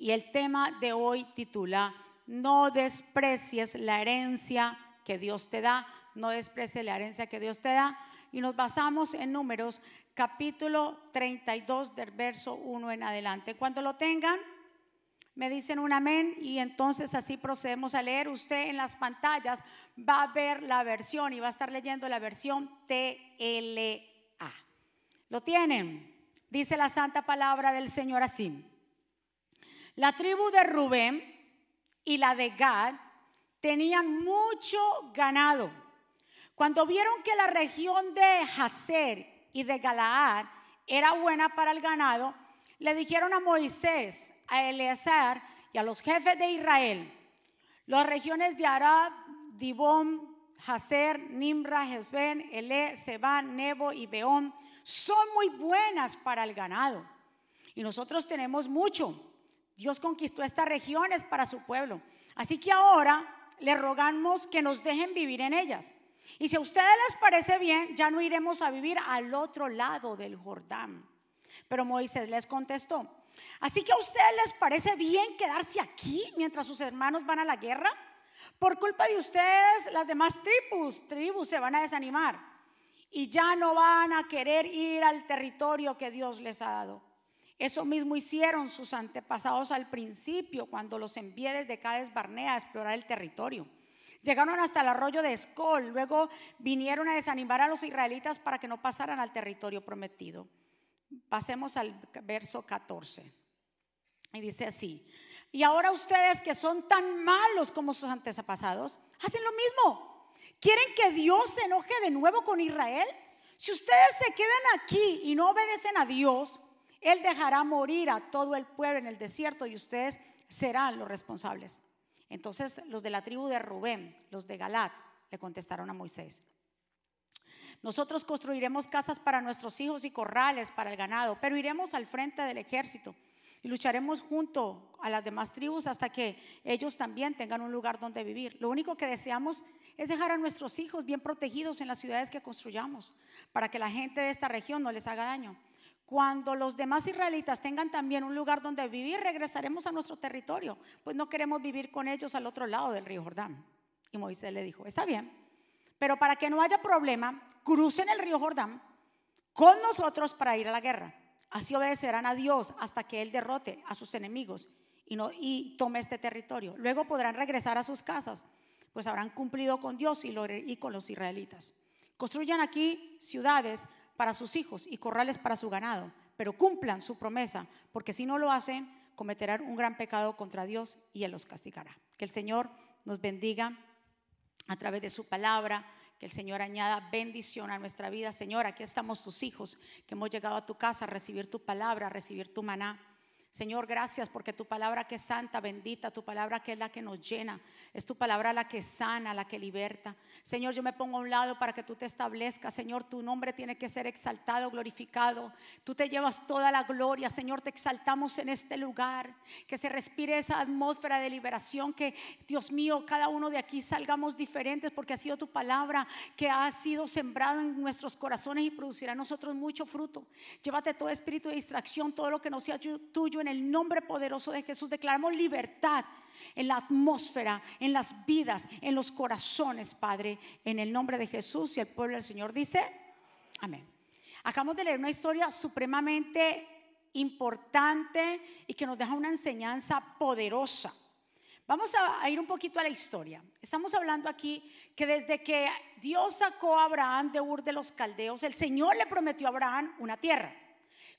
Y el tema de hoy titula, no desprecies la herencia que Dios te da, no desprecies la herencia que Dios te da. Y nos basamos en números capítulo 32 del verso 1 en adelante. Cuando lo tengan, me dicen un amén y entonces así procedemos a leer. Usted en las pantallas va a ver la versión y va a estar leyendo la versión TLA. ¿Lo tienen? Dice la santa palabra del Señor así. La tribu de Rubén y la de Gad tenían mucho ganado. Cuando vieron que la región de Hazer y de Galaad era buena para el ganado, le dijeron a Moisés, a Eleazar y a los jefes de Israel, las regiones de Arab, Dibón, Hazer, Nimra, Hezben, Ele, Seban, Nebo y Beón son muy buenas para el ganado. Y nosotros tenemos mucho. Dios conquistó estas regiones para su pueblo. Así que ahora le rogamos que nos dejen vivir en ellas. Y si a ustedes les parece bien, ya no iremos a vivir al otro lado del Jordán. Pero Moisés les contestó, así que a ustedes les parece bien quedarse aquí mientras sus hermanos van a la guerra. Por culpa de ustedes, las demás tribus, tribus se van a desanimar y ya no van a querer ir al territorio que Dios les ha dado. Eso mismo hicieron sus antepasados al principio, cuando los envié desde Cades Barnea a explorar el territorio. Llegaron hasta el arroyo de Escol, luego vinieron a desanimar a los israelitas para que no pasaran al territorio prometido. Pasemos al verso 14. Y dice así, y ahora ustedes que son tan malos como sus antepasados, hacen lo mismo. ¿Quieren que Dios se enoje de nuevo con Israel? Si ustedes se quedan aquí y no obedecen a Dios, él dejará morir a todo el pueblo en el desierto y ustedes serán los responsables. Entonces los de la tribu de Rubén, los de Galat, le contestaron a Moisés. Nosotros construiremos casas para nuestros hijos y corrales para el ganado, pero iremos al frente del ejército y lucharemos junto a las demás tribus hasta que ellos también tengan un lugar donde vivir. Lo único que deseamos es dejar a nuestros hijos bien protegidos en las ciudades que construyamos, para que la gente de esta región no les haga daño. Cuando los demás israelitas tengan también un lugar donde vivir, regresaremos a nuestro territorio, pues no queremos vivir con ellos al otro lado del río Jordán. Y Moisés le dijo, está bien, pero para que no haya problema, crucen el río Jordán con nosotros para ir a la guerra. Así obedecerán a Dios hasta que Él derrote a sus enemigos y, no, y tome este territorio. Luego podrán regresar a sus casas, pues habrán cumplido con Dios y, y con los israelitas. Construyan aquí ciudades para sus hijos y corrales para su ganado, pero cumplan su promesa, porque si no lo hacen, cometerán un gran pecado contra Dios y Él los castigará. Que el Señor nos bendiga a través de su palabra, que el Señor añada bendición a nuestra vida. Señor, aquí estamos tus hijos, que hemos llegado a tu casa a recibir tu palabra, a recibir tu maná. Señor, gracias porque tu palabra que es santa, bendita, tu palabra que es la que nos llena, es tu palabra la que sana, la que liberta. Señor, yo me pongo a un lado para que tú te establezcas. Señor, tu nombre tiene que ser exaltado, glorificado. Tú te llevas toda la gloria. Señor, te exaltamos en este lugar. Que se respire esa atmósfera de liberación. Que, Dios mío, cada uno de aquí salgamos diferentes porque ha sido tu palabra que ha sido sembrado en nuestros corazones y producirá en nosotros mucho fruto. Llévate todo espíritu de distracción, todo lo que no sea tuyo en el nombre poderoso de Jesús. Declaramos libertad en la atmósfera, en las vidas, en los corazones, Padre, en el nombre de Jesús. Y el pueblo del Señor dice, amén. Acabamos de leer una historia supremamente importante y que nos deja una enseñanza poderosa. Vamos a, ir un poquito a la historia. Estamos hablando aquí que desde que Dios sacó a Abraham de Ur de los Caldeos, el Señor le prometió a Abraham una tierra.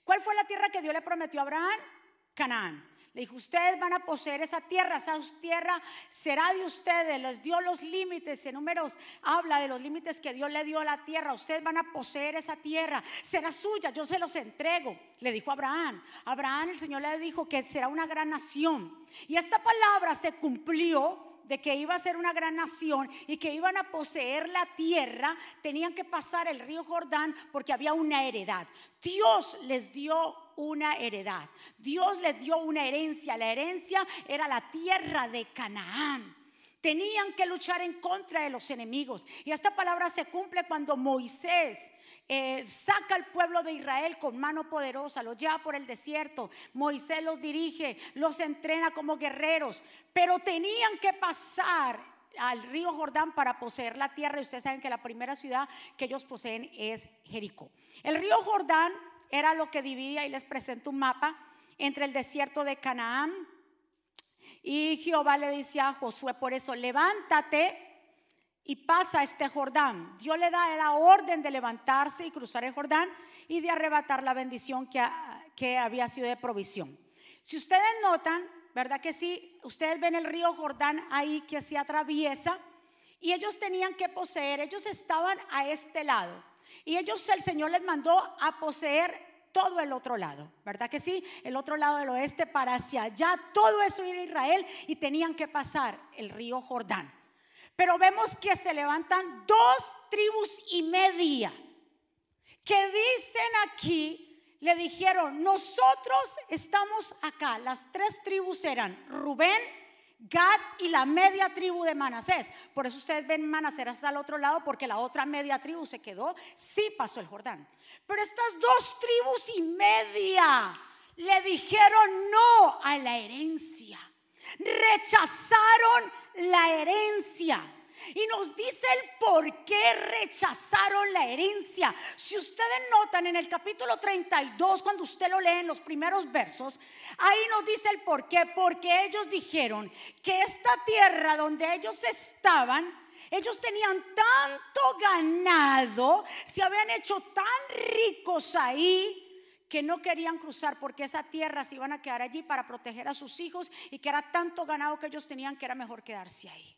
¿Cuál fue la tierra que Dios le prometió a Abraham? Canaán. Le dijo, ustedes van a poseer esa tierra, esa tierra será de ustedes. Les dio los límites, en números habla de los límites que Dios le dio a la tierra. Ustedes van a poseer esa tierra, será suya, yo se los entrego. Le dijo Abraham. Abraham el Señor le dijo que será una gran nación. Y esta palabra se cumplió de que iba a ser una gran nación y que iban a poseer la tierra, tenían que pasar el río Jordán porque había una heredad. Dios les dio una heredad. Dios les dio una herencia. La herencia era la tierra de Canaán. Tenían que luchar en contra de los enemigos. Y esta palabra se cumple cuando Moisés eh, saca al pueblo de Israel con mano poderosa, los lleva por el desierto, Moisés los dirige, los entrena como guerreros, pero tenían que pasar al río Jordán para poseer la tierra y ustedes saben que la primera ciudad que ellos poseen es Jericó. El río Jordán era lo que dividía y les presento un mapa entre el desierto de Canaán y Jehová le dice a Josué por eso, levántate y pasa este Jordán. Dios le da la orden de levantarse y cruzar el Jordán y de arrebatar la bendición que, que había sido de provisión. Si ustedes notan, ¿verdad que sí? Ustedes ven el río Jordán ahí que se atraviesa y ellos tenían que poseer, ellos estaban a este lado y ellos el Señor les mandó a poseer todo el otro lado, ¿verdad que sí? El otro lado del oeste para hacia allá, todo eso era Israel y tenían que pasar el río Jordán. Pero vemos que se levantan dos tribus y media que dicen aquí, le dijeron, nosotros estamos acá. Las tres tribus eran Rubén, Gad y la media tribu de Manasés. Por eso ustedes ven Manasés hasta el otro lado, porque la otra media tribu se quedó, sí pasó el Jordán. Pero estas dos tribus y media le dijeron no a la herencia. Rechazaron la herencia. Y nos dice el por qué rechazaron la herencia. Si ustedes notan en el capítulo 32, cuando usted lo lee en los primeros versos, ahí nos dice el por qué. Porque ellos dijeron que esta tierra donde ellos estaban, ellos tenían tanto ganado, se habían hecho tan ricos ahí que no querían cruzar porque esa tierra se iban a quedar allí para proteger a sus hijos y que era tanto ganado que ellos tenían que era mejor quedarse ahí.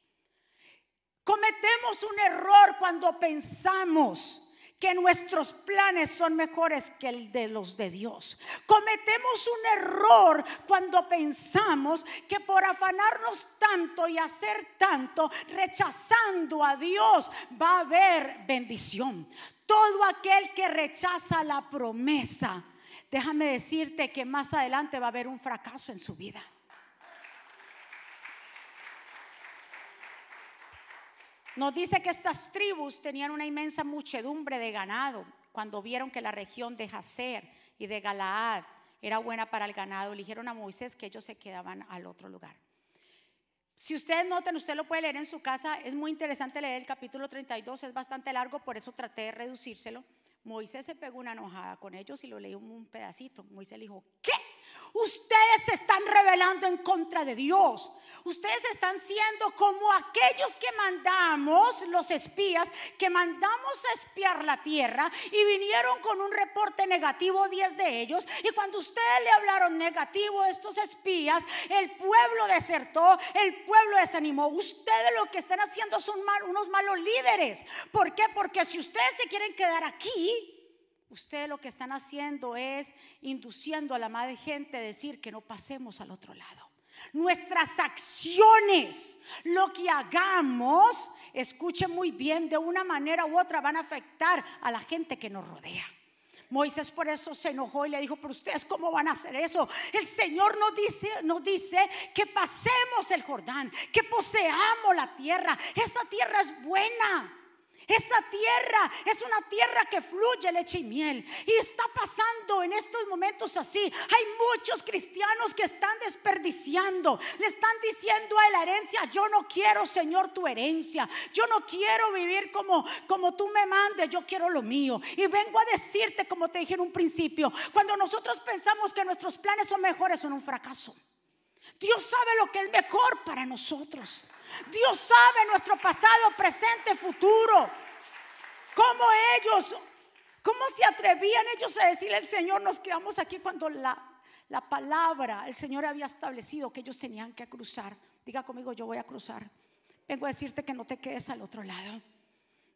Cometemos un error cuando pensamos que nuestros planes son mejores que el de los de Dios. Cometemos un error cuando pensamos que por afanarnos tanto y hacer tanto, rechazando a Dios, va a haber bendición. Todo aquel que rechaza la promesa, déjame decirte que más adelante va a haber un fracaso en su vida. Nos dice que estas tribus tenían una inmensa muchedumbre de ganado. Cuando vieron que la región de Jazer y de Galaad era buena para el ganado, eligieron a Moisés que ellos se quedaban al otro lugar. Si ustedes notan, usted lo puede leer en su casa, es muy interesante leer el capítulo 32, es bastante largo, por eso traté de reducírselo. Moisés se pegó una enojada con ellos y lo leí un pedacito. Moisés le dijo, ¿qué? Ustedes se están rebelando en contra de Dios. Ustedes están siendo como aquellos que mandamos, los espías, que mandamos a espiar la tierra y vinieron con un reporte negativo 10 de ellos. Y cuando ustedes le hablaron negativo a estos espías, el pueblo desertó, el pueblo desanimó. Ustedes lo que están haciendo son unos malos líderes. ¿Por qué? Porque si ustedes se quieren quedar aquí, Ustedes lo que están haciendo es induciendo a la madre gente a decir que no pasemos al otro lado. Nuestras acciones, lo que hagamos, escuchen muy bien, de una manera u otra van a afectar a la gente que nos rodea. Moisés por eso se enojó y le dijo, pero ustedes cómo van a hacer eso? El Señor nos dice, nos dice que pasemos el Jordán, que poseamos la tierra. Esa tierra es buena. Esa tierra es una tierra que fluye leche y miel. Y está pasando en estos momentos así. Hay muchos cristianos que están desperdiciando. Le están diciendo a la herencia, yo no quiero, Señor, tu herencia. Yo no quiero vivir como, como tú me mandes, yo quiero lo mío. Y vengo a decirte, como te dije en un principio, cuando nosotros pensamos que nuestros planes son mejores, son un fracaso. Dios sabe lo que es mejor para nosotros. Dios sabe nuestro pasado, presente, futuro. ¿Cómo ellos, cómo se atrevían ellos a decirle al Señor, nos quedamos aquí cuando la, la palabra, el Señor había establecido que ellos tenían que cruzar? Diga conmigo, yo voy a cruzar. Vengo a decirte que no te quedes al otro lado.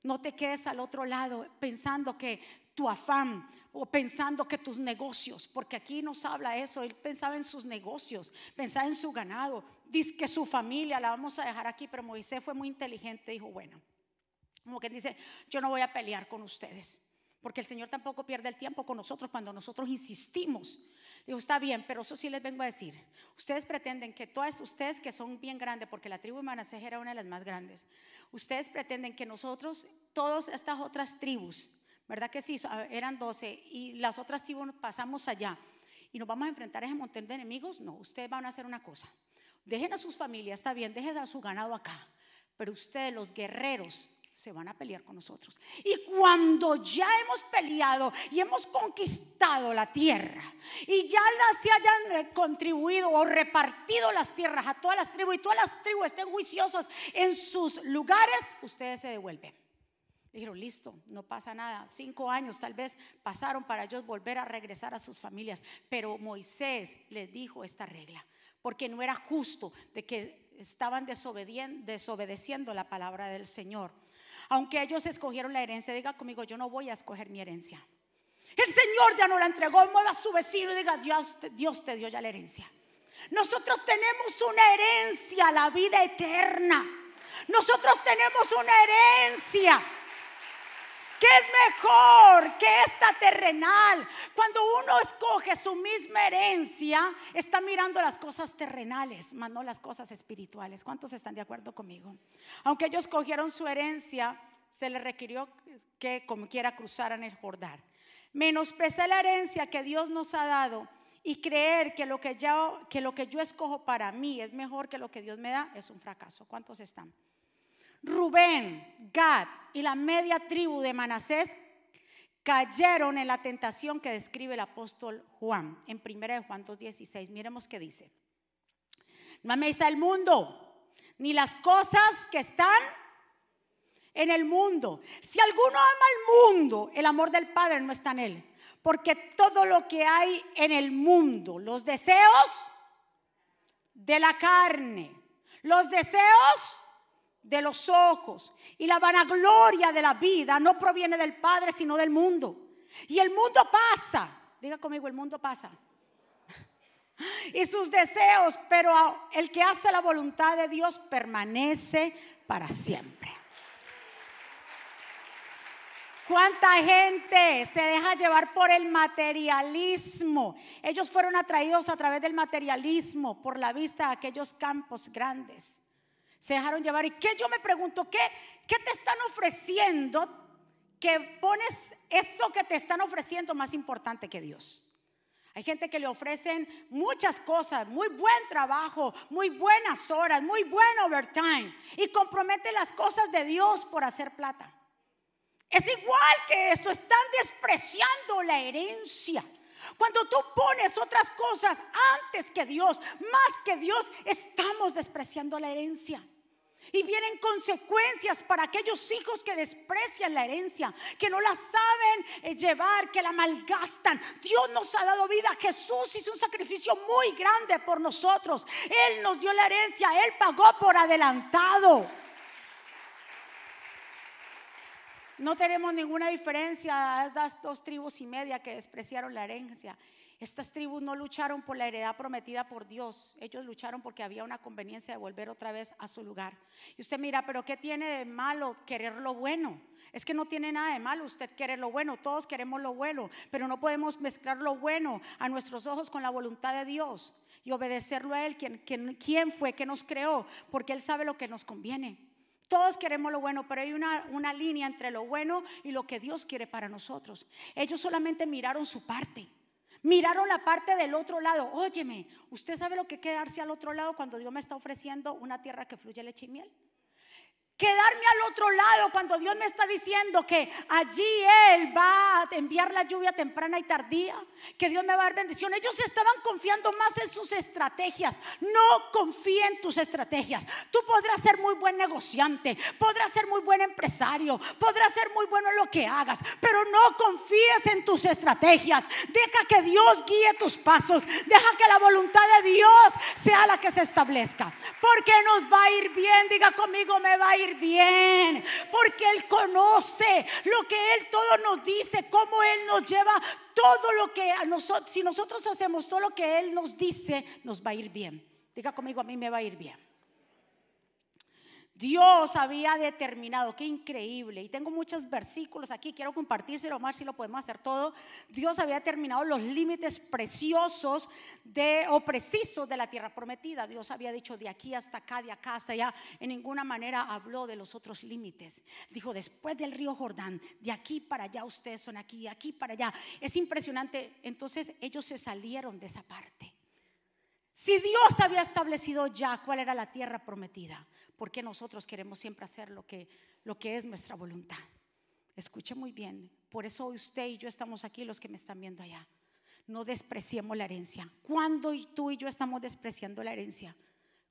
No te quedes al otro lado pensando que tu afán o pensando que tus negocios, porque aquí nos habla eso, él pensaba en sus negocios, pensaba en su ganado, dice que su familia la vamos a dejar aquí, pero Moisés fue muy inteligente, dijo, bueno, como que dice, yo no voy a pelear con ustedes. Porque el Señor tampoco pierde el tiempo con nosotros cuando nosotros insistimos. Digo, está bien, pero eso sí les vengo a decir. Ustedes pretenden que todas ustedes que son bien grandes, porque la tribu de Manasés era una de las más grandes, ustedes pretenden que nosotros, todas estas otras tribus, ¿verdad que sí? Eran 12 y las otras tribus pasamos allá y nos vamos a enfrentar a ese montón de enemigos. No, ustedes van a hacer una cosa. Dejen a sus familias, está bien, dejen a su ganado acá. Pero ustedes, los guerreros, se van a pelear con nosotros. Y cuando ya hemos peleado y hemos conquistado la tierra y ya las se hayan contribuido o repartido las tierras a todas las tribus y todas las tribus estén juiciosos en sus lugares, ustedes se devuelven. Dijeron, listo, no pasa nada. Cinco años tal vez pasaron para ellos volver a regresar a sus familias. Pero Moisés les dijo esta regla, porque no era justo de que estaban desobedeciendo la palabra del Señor. Aunque ellos escogieron la herencia, diga conmigo, yo no voy a escoger mi herencia. El Señor ya no la entregó, mueva a su vecino y diga, Dios, Dios te dio ya la herencia. Nosotros tenemos una herencia, la vida eterna. Nosotros tenemos una herencia que es mejor que esta terrenal. Cuando uno escoge su misma herencia, está mirando las cosas terrenales, más no las cosas espirituales. ¿Cuántos están de acuerdo conmigo? Aunque ellos cogieron su herencia, se les requirió que como quiera cruzaran el Jordán. Menospreciar la herencia que Dios nos ha dado y creer que lo que, yo, que lo que yo escojo para mí es mejor que lo que Dios me da es un fracaso. ¿Cuántos están? Rubén, Gad y la media tribu de Manasés cayeron en la tentación que describe el apóstol Juan en 1 Juan 2.16. Miremos qué dice. No améis al mundo, ni las cosas que están en el mundo. Si alguno ama al mundo, el amor del Padre no está en él. Porque todo lo que hay en el mundo, los deseos de la carne, los deseos de los ojos y la vanagloria de la vida no proviene del Padre, sino del mundo. Y el mundo pasa, diga conmigo, el mundo pasa. Y sus deseos, pero el que hace la voluntad de Dios permanece para siempre. ¿Cuánta gente se deja llevar por el materialismo? Ellos fueron atraídos a través del materialismo por la vista de aquellos campos grandes se dejaron llevar. ¿Y qué yo me pregunto? ¿Qué, qué te están ofreciendo? Que pones eso que te están ofreciendo más importante que Dios. Hay gente que le ofrecen muchas cosas, muy buen trabajo, muy buenas horas, muy buen overtime y compromete las cosas de Dios por hacer plata. Es igual que esto, están despreciando la herencia. Cuando tú pones otras cosas antes que Dios, más que Dios, estamos despreciando la herencia. Y vienen consecuencias para aquellos hijos que desprecian la herencia, que no la saben eh, llevar, que la malgastan. Dios nos ha dado vida. Jesús hizo un sacrificio muy grande por nosotros. Él nos dio la herencia, Él pagó por adelantado. No tenemos ninguna diferencia a estas dos tribus y media que despreciaron la herencia. Estas tribus no lucharon por la heredad prometida por Dios, ellos lucharon porque había una conveniencia de volver otra vez a su lugar. Y usted mira, pero ¿qué tiene de malo querer lo bueno? Es que no tiene nada de malo usted querer lo bueno, todos queremos lo bueno, pero no podemos mezclar lo bueno a nuestros ojos con la voluntad de Dios y obedecerlo a Él, quien, quien, fue que nos creó, porque Él sabe lo que nos conviene. Todos queremos lo bueno, pero hay una, una, línea entre lo bueno y lo que Dios quiere para nosotros. Ellos solamente miraron su parte. Miraron la parte del otro lado. Óyeme, ¿usted sabe lo que quedarse al otro lado cuando Dios me está ofreciendo una tierra que fluye leche y miel? Quedarme al otro lado cuando Dios me está diciendo que allí Él va a enviar la lluvia temprana y tardía, que Dios me va a dar bendición. Ellos estaban confiando más en sus estrategias. No confíe en tus estrategias. Tú podrás ser muy buen negociante, podrás ser muy buen empresario, podrás ser muy bueno en lo que hagas, pero no confíes en tus estrategias. Deja que Dios guíe tus pasos. Deja que la voluntad de Dios sea la que se establezca. Porque nos va a ir bien. Diga conmigo, me va a ir bien, porque Él conoce lo que Él todo nos dice, cómo Él nos lleva todo lo que a nosotros, si nosotros hacemos todo lo que Él nos dice, nos va a ir bien. Diga conmigo, a mí me va a ir bien. Dios había determinado, qué increíble, y tengo muchos versículos aquí, quiero compartírselo más si lo podemos hacer todo. Dios había determinado los límites preciosos de, o precisos de la tierra prometida. Dios había dicho de aquí hasta acá, de acá hasta allá. En ninguna manera habló de los otros límites. Dijo, después del río Jordán, de aquí para allá ustedes son aquí, de aquí para allá. Es impresionante. Entonces ellos se salieron de esa parte. Si Dios había establecido ya cuál era la tierra prometida, porque nosotros queremos siempre hacer lo que, lo que es nuestra voluntad. Escuche muy bien, por eso usted y yo estamos aquí, los que me están viendo allá. No despreciemos la herencia. Cuando tú y yo estamos despreciando la herencia?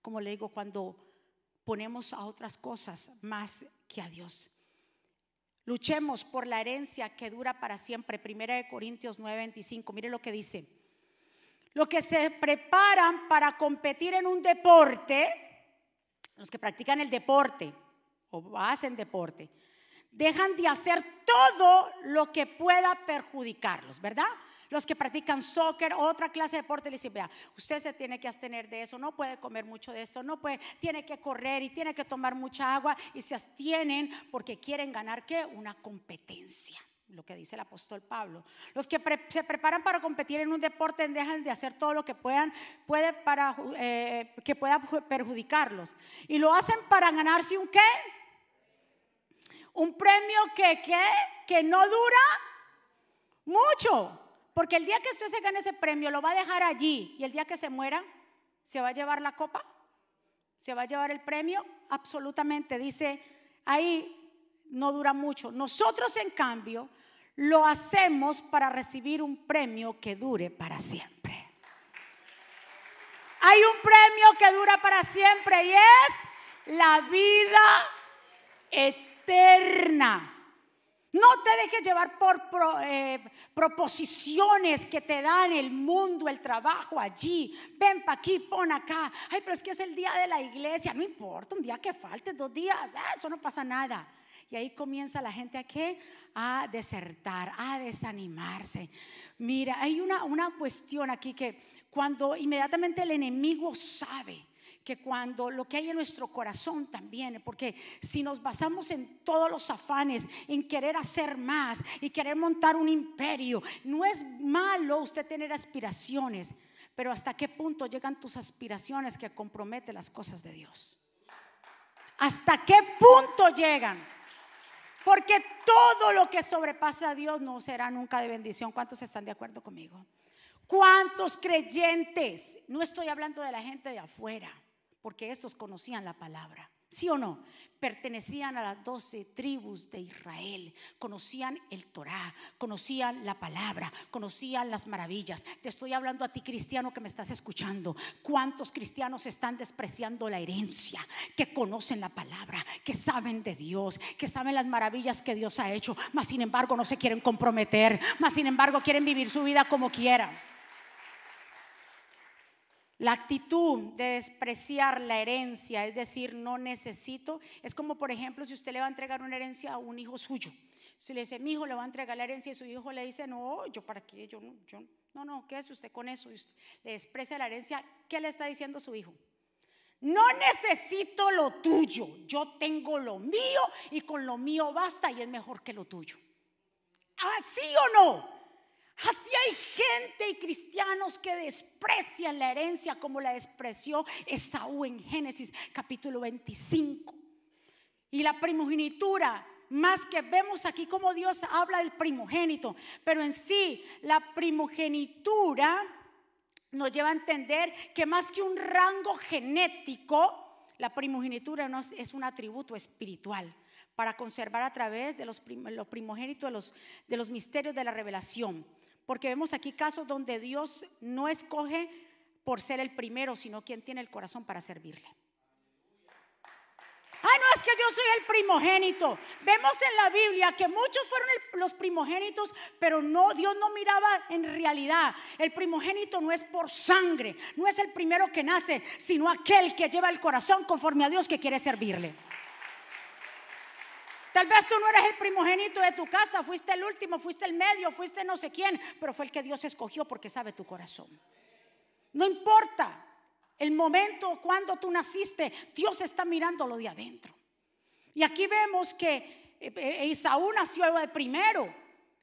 Como le digo, cuando ponemos a otras cosas más que a Dios. Luchemos por la herencia que dura para siempre. Primera de Corintios 9:25. Mire lo que dice. Los que se preparan para competir en un deporte, los que practican el deporte o hacen deporte, dejan de hacer todo lo que pueda perjudicarlos, ¿verdad? Los que practican soccer otra clase de deporte le dicen, vea, usted se tiene que abstener de eso, no puede comer mucho de esto, no puede, tiene que correr y tiene que tomar mucha agua y se abstienen porque quieren ganar qué? Una competencia lo que dice el apóstol Pablo. Los que se preparan para competir en un deporte dejan de hacer todo lo que puedan, puede para, eh, que pueda perjudicarlos. Y lo hacen para ganarse un qué? Un premio que, que no dura mucho. Porque el día que usted se gane ese premio, lo va a dejar allí. Y el día que se muera, ¿se va a llevar la copa? ¿Se va a llevar el premio? Absolutamente. Dice ahí no dura mucho. Nosotros, en cambio, lo hacemos para recibir un premio que dure para siempre. Hay un premio que dura para siempre y es la vida eterna. No te dejes llevar por eh, proposiciones que te dan el mundo, el trabajo allí. Ven para aquí, pon acá. Ay, pero es que es el día de la iglesia. No importa, un día que falte, dos días, ah, eso no pasa nada. Y ahí comienza la gente a? A desertar, a desanimarse. Mira, hay una, una cuestión aquí que cuando inmediatamente el enemigo sabe que cuando lo que hay en nuestro corazón también, porque si nos basamos en todos los afanes, en querer hacer más y querer montar un imperio, no es malo usted tener aspiraciones, pero hasta qué punto llegan tus aspiraciones que comprometen las cosas de Dios. ¿Hasta qué punto llegan? Porque todo lo que sobrepasa a Dios no será nunca de bendición. ¿Cuántos están de acuerdo conmigo? ¿Cuántos creyentes? No estoy hablando de la gente de afuera, porque estos conocían la palabra. ¿Sí o no? Pertenecían a las doce tribus de Israel, conocían el Torah, conocían la palabra, conocían las maravillas. Te estoy hablando a ti cristiano que me estás escuchando. ¿Cuántos cristianos están despreciando la herencia? Que conocen la palabra, que saben de Dios, que saben las maravillas que Dios ha hecho, mas sin embargo no se quieren comprometer, mas sin embargo quieren vivir su vida como quieran. La actitud de despreciar la herencia, es decir, no necesito, es como por ejemplo si usted le va a entregar una herencia a un hijo suyo. Si le dice, mi hijo le va a entregar la herencia y su hijo le dice, no, yo para qué, yo no, yo, no, no, ¿qué es usted con eso? Y usted le desprecia la herencia, ¿qué le está diciendo su hijo? No necesito lo tuyo, yo tengo lo mío y con lo mío basta y es mejor que lo tuyo. ¿Así o no? Así hay gente y cristianos que desprecian la herencia como la despreció Esaú en Génesis capítulo 25. Y la primogenitura, más que vemos aquí como Dios habla del primogénito, pero en sí la primogenitura nos lleva a entender que más que un rango genético, la primogenitura es un atributo espiritual para conservar a través de los, primogénitos de los, de los misterios de la revelación. Porque vemos aquí casos donde Dios no escoge por ser el primero, sino quien tiene el corazón para servirle. Ay, no es que yo soy el primogénito. Vemos en la Biblia que muchos fueron los primogénitos, pero no, Dios no miraba en realidad. El primogénito no es por sangre, no es el primero que nace, sino aquel que lleva el corazón conforme a Dios que quiere servirle. Tal vez tú no eres el primogénito de tu casa, fuiste el último, fuiste el medio, fuiste no sé quién, pero fue el que Dios escogió porque sabe tu corazón. No importa. el momento cuando tú naciste, Dios está mirando lo de adentro. Y aquí vemos que eh, eh, Esaú nació de primero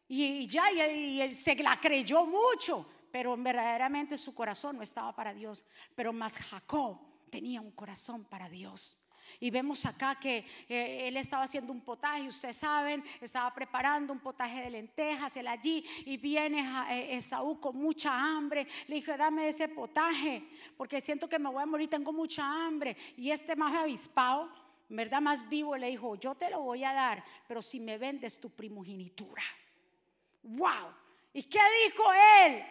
y ya y él se la creyó mucho, pero verdaderamente su corazón no estaba para Dios. Pero más Jacob tenía un corazón para Dios. Y vemos acá que eh, él estaba haciendo un potaje, ustedes saben, estaba preparando un potaje de lentejas, él allí, y viene eh, Esaú con mucha hambre. Le dijo, dame ese potaje, porque siento que me voy a morir, tengo mucha hambre. Y este más avispado, ¿verdad? Más vivo, le dijo, yo te lo voy a dar, pero si me vendes tu primogenitura. ¡Wow! ¿Y qué dijo él?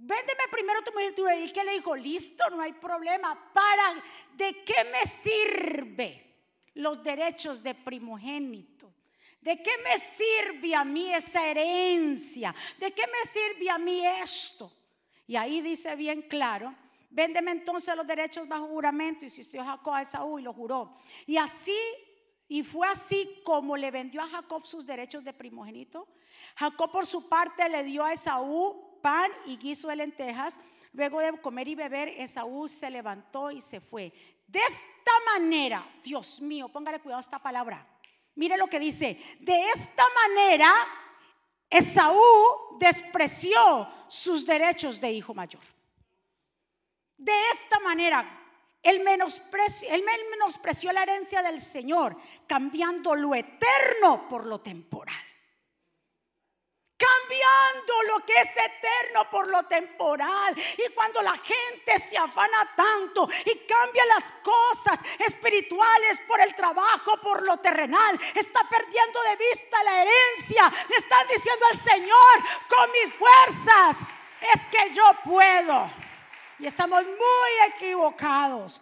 Véndeme primero tu primogenitura. ¿Y qué le dijo? Listo, no hay problema. ¿Para de qué me sirve los derechos de primogénito? ¿De qué me sirve a mí esa herencia? ¿De qué me sirve a mí esto? Y ahí dice bien claro, véndeme entonces los derechos bajo juramento. Y insistió Jacob a Esaú y lo juró. Y así, y fue así como le vendió a Jacob sus derechos de primogénito. Jacob por su parte le dio a Esaú pan y guiso de lentejas. Luego de comer y beber, Esaú se levantó y se fue. De esta manera, Dios mío, póngale cuidado a esta palabra. Mire lo que dice. De esta manera, Esaú despreció sus derechos de hijo mayor. De esta manera, él menospreció, él menospreció la herencia del Señor, cambiando lo eterno por lo temporal cambiando lo que es eterno por lo temporal. Y cuando la gente se afana tanto y cambia las cosas espirituales por el trabajo, por lo terrenal, está perdiendo de vista la herencia. Le están diciendo al Señor, con mis fuerzas es que yo puedo. Y estamos muy equivocados,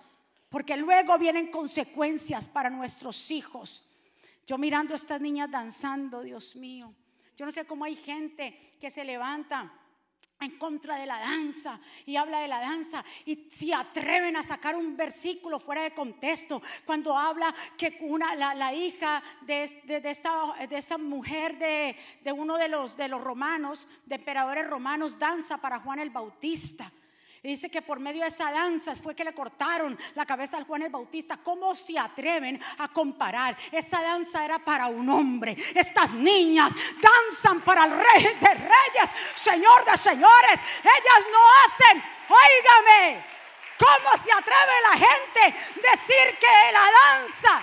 porque luego vienen consecuencias para nuestros hijos. Yo mirando a estas niñas danzando, Dios mío. Yo no sé cómo hay gente que se levanta en contra de la danza y habla de la danza y se atreven a sacar un versículo fuera de contexto cuando habla que una, la, hija de, esta, de esta mujer de, de uno de los, de los romanos, de emperadores romanos, danza para Juan el Bautista dice que por medio de esa danza fue que le cortaron la cabeza al Juan el Bautista. ¿Cómo se atreven a comparar? Esa danza era para un hombre. Estas niñas danzan para el rey de reyes, señor de señores. Ellas no hacen, óigame, ¿cómo se atreve la gente decir que la danza?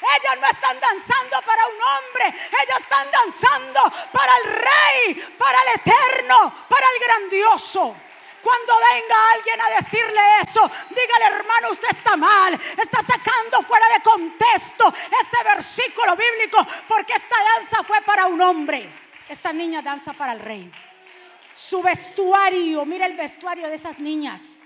Ellas no están danzando para un hombre, ellas están danzando para el rey, para el eterno, para el grandioso. Cuando venga alguien a decirle eso, dígale hermano, usted está mal, está sacando fuera de contexto ese versículo bíblico, porque esta danza fue para un hombre, esta niña danza para el rey. Su vestuario, mira el vestuario de esas niñas,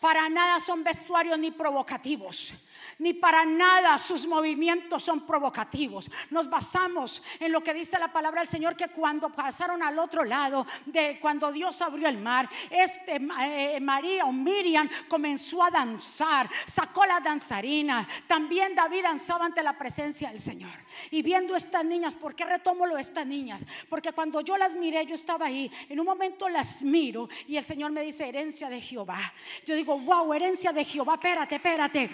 para nada son vestuarios ni provocativos ni para nada sus movimientos son provocativos. Nos basamos en lo que dice la palabra del Señor, que cuando pasaron al otro lado, de cuando Dios abrió el mar, este, eh, María o Miriam comenzó a danzar, sacó la danzarina. También David danzaba ante la presencia del Señor. Y viendo estas niñas, ¿por qué retomo lo estas niñas? Porque cuando yo las miré, yo estaba ahí, en un momento las miro y el Señor me dice, herencia de Jehová. Yo digo, wow, herencia de Jehová, espérate, espérate.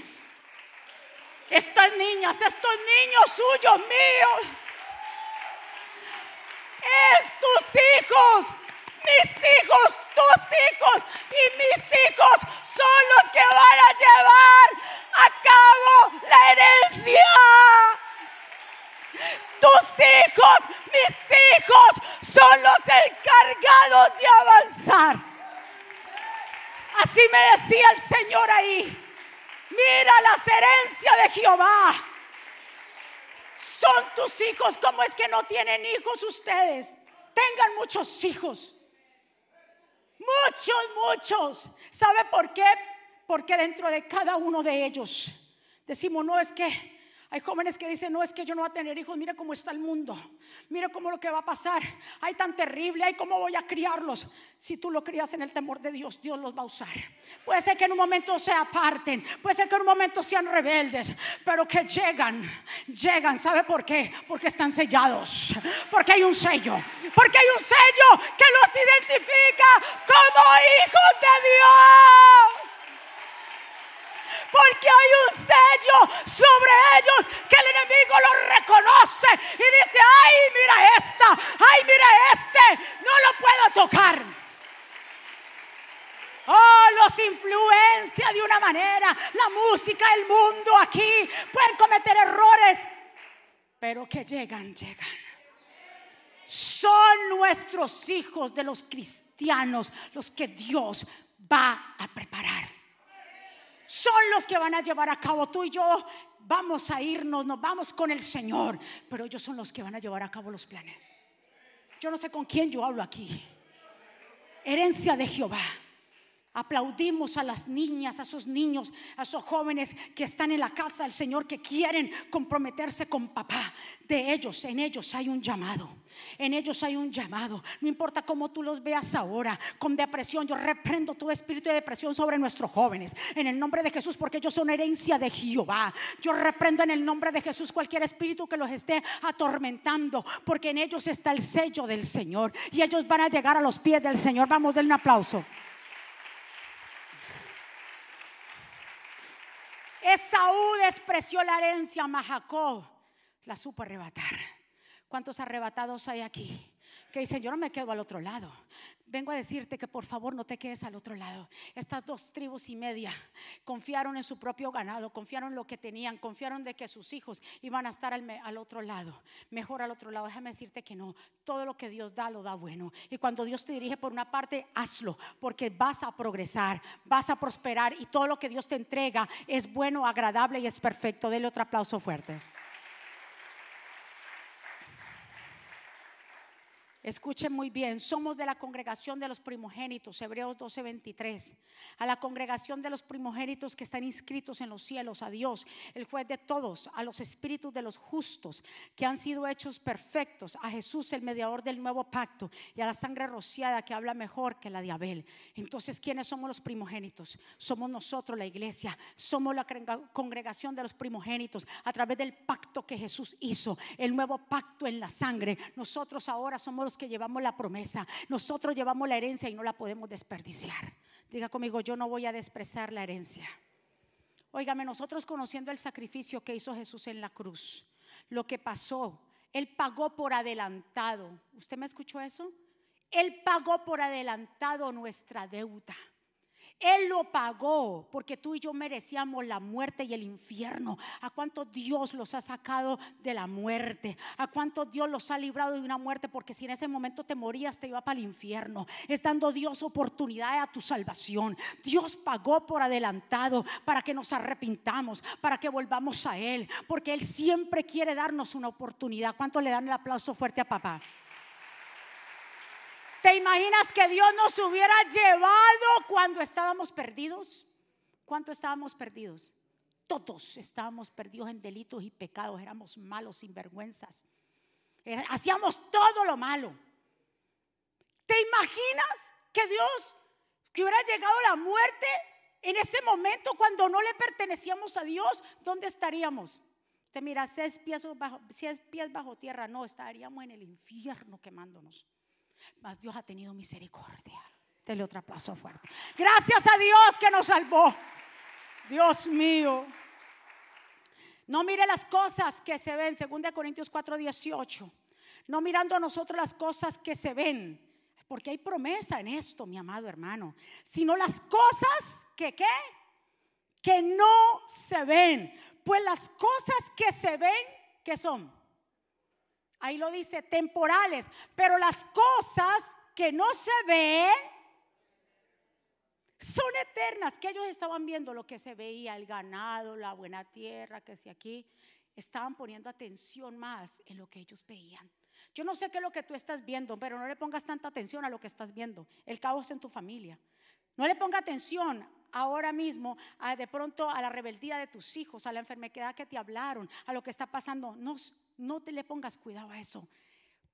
Estas niñas, estos niños suyos míos, es tus hijos, mis hijos, tus hijos y mis hijos son los que van a llevar a cabo la herencia. Tus hijos, mis hijos son los encargados de avanzar. Así me decía el Señor ahí. Mira las herencias de Jehová. Son tus hijos. ¿Cómo es que no tienen hijos ustedes? Tengan muchos hijos. Muchos, muchos. ¿Sabe por qué? Porque dentro de cada uno de ellos decimos, no es que hay jóvenes que dicen, no es que yo no voy a tener hijos, mira cómo está el mundo, mira cómo lo que va a pasar, hay tan terrible, hay cómo voy a criarlos. Si tú lo crías en el temor de Dios, Dios los va a usar. Puede ser que en un momento se aparten, puede ser que en un momento sean rebeldes, pero que llegan, llegan, ¿sabe por qué? Porque están sellados, porque hay un sello, porque hay un sello que los identifica como hijos de Dios. Porque hay un sello sobre ellos que el enemigo lo reconoce y dice, ay, mira esta, ay, mira este, no lo puedo tocar. Oh, los influencia de una manera. La música, el mundo aquí pueden cometer errores, pero que llegan, llegan. Son nuestros hijos de los cristianos los que Dios va a preparar. Son los que van a llevar a cabo tú y yo. Vamos a irnos, nos vamos con el Señor, pero ellos son los que van a llevar a cabo los planes. Yo no sé con quién yo hablo aquí. Herencia de Jehová. Aplaudimos a las niñas, a esos niños, a esos jóvenes que están en la casa del Señor, que quieren comprometerse con papá. De ellos, en ellos hay un llamado. En ellos hay un llamado. No importa cómo tú los veas ahora, con depresión. Yo reprendo todo espíritu de depresión sobre nuestros jóvenes. En el nombre de Jesús, porque ellos son herencia de Jehová. Yo reprendo en el nombre de Jesús cualquier espíritu que los esté atormentando, porque en ellos está el sello del Señor. Y ellos van a llegar a los pies del Señor. Vamos, denle un aplauso. Esaú despreció la herencia, mas Jacob la supo arrebatar. ¿Cuántos arrebatados hay aquí? Que dicen, yo no me quedo al otro lado. Vengo a decirte que por favor no te quedes al otro lado. Estas dos tribus y media confiaron en su propio ganado, confiaron en lo que tenían, confiaron de que sus hijos iban a estar al, al, otro lado, mejor al otro lado. Déjame decirte que no, todo lo que Dios da lo da bueno. Y cuando Dios te dirige por una parte, hazlo, porque vas a progresar, vas a prosperar y todo lo que Dios te entrega es bueno, agradable y es perfecto. Dele otro aplauso fuerte. Escuchen muy bien, somos de la congregación de los primogénitos, Hebreos 12:23. A la congregación de los primogénitos que están inscritos en los cielos, a Dios, el juez de todos, a los espíritus de los justos que han sido hechos perfectos, a Jesús, el mediador del nuevo pacto, y a la sangre rociada que habla mejor que la de Abel. Entonces, ¿quiénes somos los primogénitos? Somos nosotros, la iglesia, somos la congregación de los primogénitos a través del pacto que Jesús hizo, el nuevo pacto en la sangre. Nosotros ahora somos los que llevamos la promesa. Nosotros llevamos la herencia y no la podemos desperdiciar. Diga conmigo, yo no voy a despreciar la herencia. Óigame, nosotros conociendo el sacrificio que hizo Jesús en la cruz, lo que pasó, Él pagó por adelantado. ¿Usted me escuchó eso? Él pagó por adelantado nuestra deuda. Él lo pagó porque tú y yo merecíamos la muerte y el infierno. ¿A cuánto Dios los ha sacado de la muerte? ¿A cuánto Dios los ha librado de una muerte? Porque si en ese momento te morías, te iba para el infierno. Es dando Dios oportunidad a tu salvación. Dios pagó por adelantado para que nos arrepintamos, para que volvamos a Él. Porque Él siempre quiere darnos una oportunidad. ¿Cuánto le dan el aplauso fuerte a papá? ¿Te imaginas que Dios nos hubiera llevado cuando estábamos perdidos? ¿Cuánto estábamos perdidos? Todos estábamos perdidos en delitos y pecados, éramos malos, sinvergüenzas. Hacíamos todo lo malo. ¿Te imaginas que Dios, que hubiera llegado la muerte en ese momento cuando no le pertenecíamos a Dios? ¿Dónde estaríamos? Te mira, si es pies bajo, si es pies bajo tierra, no, estaríamos en el infierno quemándonos. Mas Dios ha tenido misericordia. Dele otro aplauso fuerte. Gracias a Dios que nos salvó. Dios mío. No mire las cosas que se ven, 2 Corintios 4, 18. No mirando a nosotros las cosas que se ven, porque hay promesa en esto, mi amado hermano, sino las cosas que qué? Que no se ven. Pues las cosas que se ven, ¿qué son? Ahí lo dice, temporales. Pero las cosas que no se ven son eternas. Que ellos estaban viendo lo que se veía, el ganado, la buena tierra, que si aquí estaban poniendo atención más en lo que ellos veían. Yo no sé qué es lo que tú estás viendo, pero no le pongas tanta atención a lo que estás viendo. El caos en tu familia. No le ponga atención ahora mismo a, de pronto a la rebeldía de tus hijos, a la enfermedad que te hablaron, a lo que está pasando. No, no te le pongas cuidado a eso.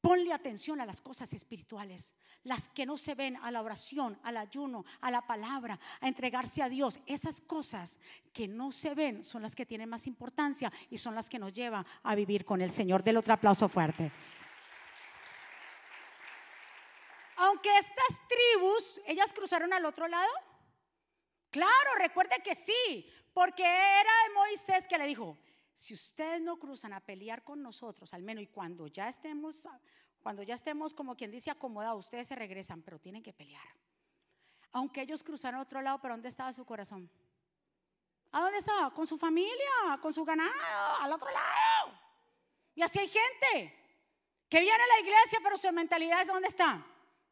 Ponle atención a las cosas espirituales, las que no se ven, a la oración, al ayuno, a la palabra, a entregarse a Dios. Esas cosas que no se ven son las que tienen más importancia y son las que nos llevan a vivir con el Señor. Del otro aplauso fuerte. Aunque estas tribus, ellas cruzaron al otro lado, Claro, recuerde que sí, porque era de Moisés que le dijo, si ustedes no cruzan a pelear con nosotros, al menos y cuando ya estemos, cuando ya estemos como quien dice acomodados, ustedes se regresan, pero tienen que pelear. Aunque ellos cruzaron a otro lado, pero ¿dónde estaba su corazón? ¿A dónde estaba? Con su familia, con su ganado, al otro lado. Y así hay gente que viene a la iglesia, pero su mentalidad es ¿dónde está?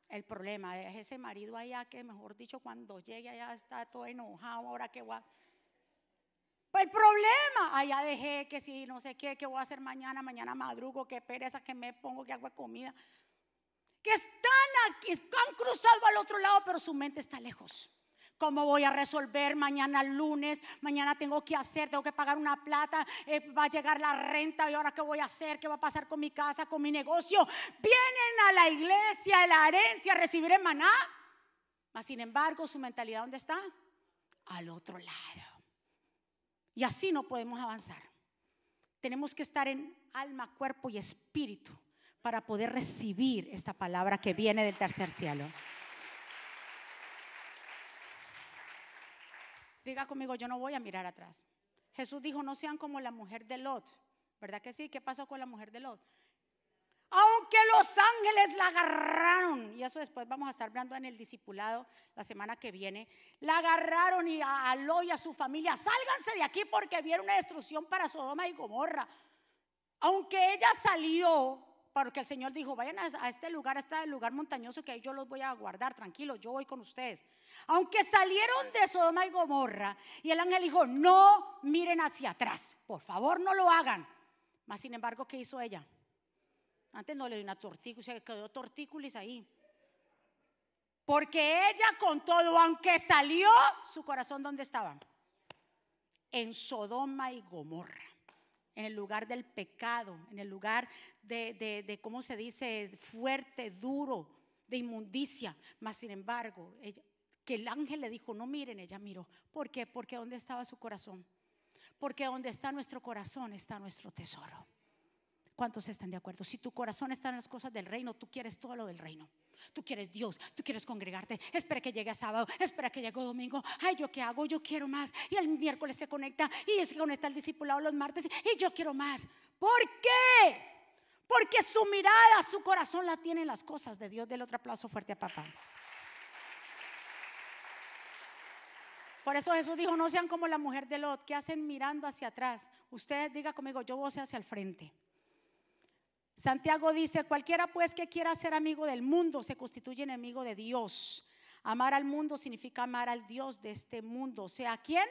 El problema es ese marido allá que, mejor dicho, cuando llegue allá está todo enojado, ahora que va. Pues el problema, allá dejé que si no sé qué, qué voy a hacer mañana, mañana madrugo, qué pereza que me pongo, que hago comida. Que están aquí, han cruzado al otro lado, pero su mente está lejos. ¿Cómo voy a resolver mañana lunes? Mañana tengo que hacer, tengo que pagar una plata, eh, va a llegar la renta y ahora qué voy a hacer, qué va a pasar con mi casa, con mi negocio. Vienen a la iglesia, a la herencia, a recibir maná. Mas sin embargo, su mentalidad, ¿dónde está? Al otro lado. Y así no podemos avanzar. Tenemos que estar en alma, cuerpo y espíritu para poder recibir esta palabra que viene del tercer cielo. Diga conmigo, yo no voy a mirar atrás. Jesús dijo, no sean como la mujer de Lot. ¿Verdad que sí? ¿Qué pasó con la mujer de Lot? Aunque los ángeles la agarraron, y eso después vamos a estar hablando en el discipulado la semana que viene, la agarraron y a Lot y a su familia, sálganse de aquí porque vieron una destrucción para Sodoma y Gomorra. Aunque ella salió, porque el Señor dijo, vayan a, este lugar, a este lugar montañoso que ahí yo los voy a guardar, tranquilos, yo voy con ustedes. Aunque salieron de Sodoma y Gomorra y el ángel dijo, no miren hacia atrás, por favor no lo hagan. Mas sin embargo, ¿qué hizo ella? Antes no le dio una tortícolis, se quedó tortícolis ahí. Porque ella con todo, aunque salió, su corazón ¿dónde estaba? En Sodoma y Gomorra, en el lugar del pecado, en el lugar de, de, de ¿cómo se dice? Fuerte, duro, de inmundicia. Mas sin embargo, que el ángel le dijo, no miren, ella miró. ¿Por qué? Porque donde estaba su corazón. Porque donde está nuestro corazón está nuestro tesoro. ¿Cuántos están de acuerdo? Si tu corazón está en las cosas del reino, tú quieres todo lo del reino. Tú quieres Dios, tú quieres congregarte. Espera que llegue sábado, espera que llegue domingo. Ay, ¿yo qué hago? Yo quiero más. Y el miércoles se conecta y se conecta el discipulado los martes y yo quiero más. ¿Por qué? Porque su mirada, su corazón la tiene en las cosas de Dios. Del otro aplauso fuerte a papá. Por eso Jesús dijo, no sean como la mujer de Lot, que hacen mirando hacia atrás. Usted diga conmigo, yo voy hacia el frente. Santiago dice, cualquiera pues que quiera ser amigo del mundo se constituye enemigo de Dios. Amar al mundo significa amar al Dios de este mundo. O sea, ¿a quién?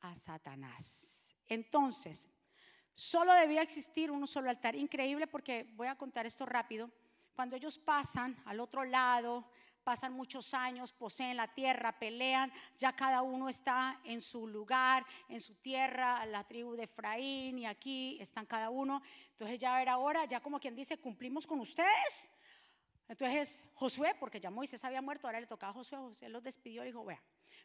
A Satanás. Entonces, solo debía existir un solo altar. Increíble porque voy a contar esto rápido. Cuando ellos pasan al otro lado, pasan muchos años, poseen la tierra, pelean, ya cada uno está en su lugar, en su tierra, la tribu de Efraín y aquí están cada uno. Entonces ya era hora, ya como quien dice, cumplimos con ustedes. Entonces Josué, porque ya Moisés había muerto, ahora le tocaba a Josué, Josué los despidió y dijo, vea,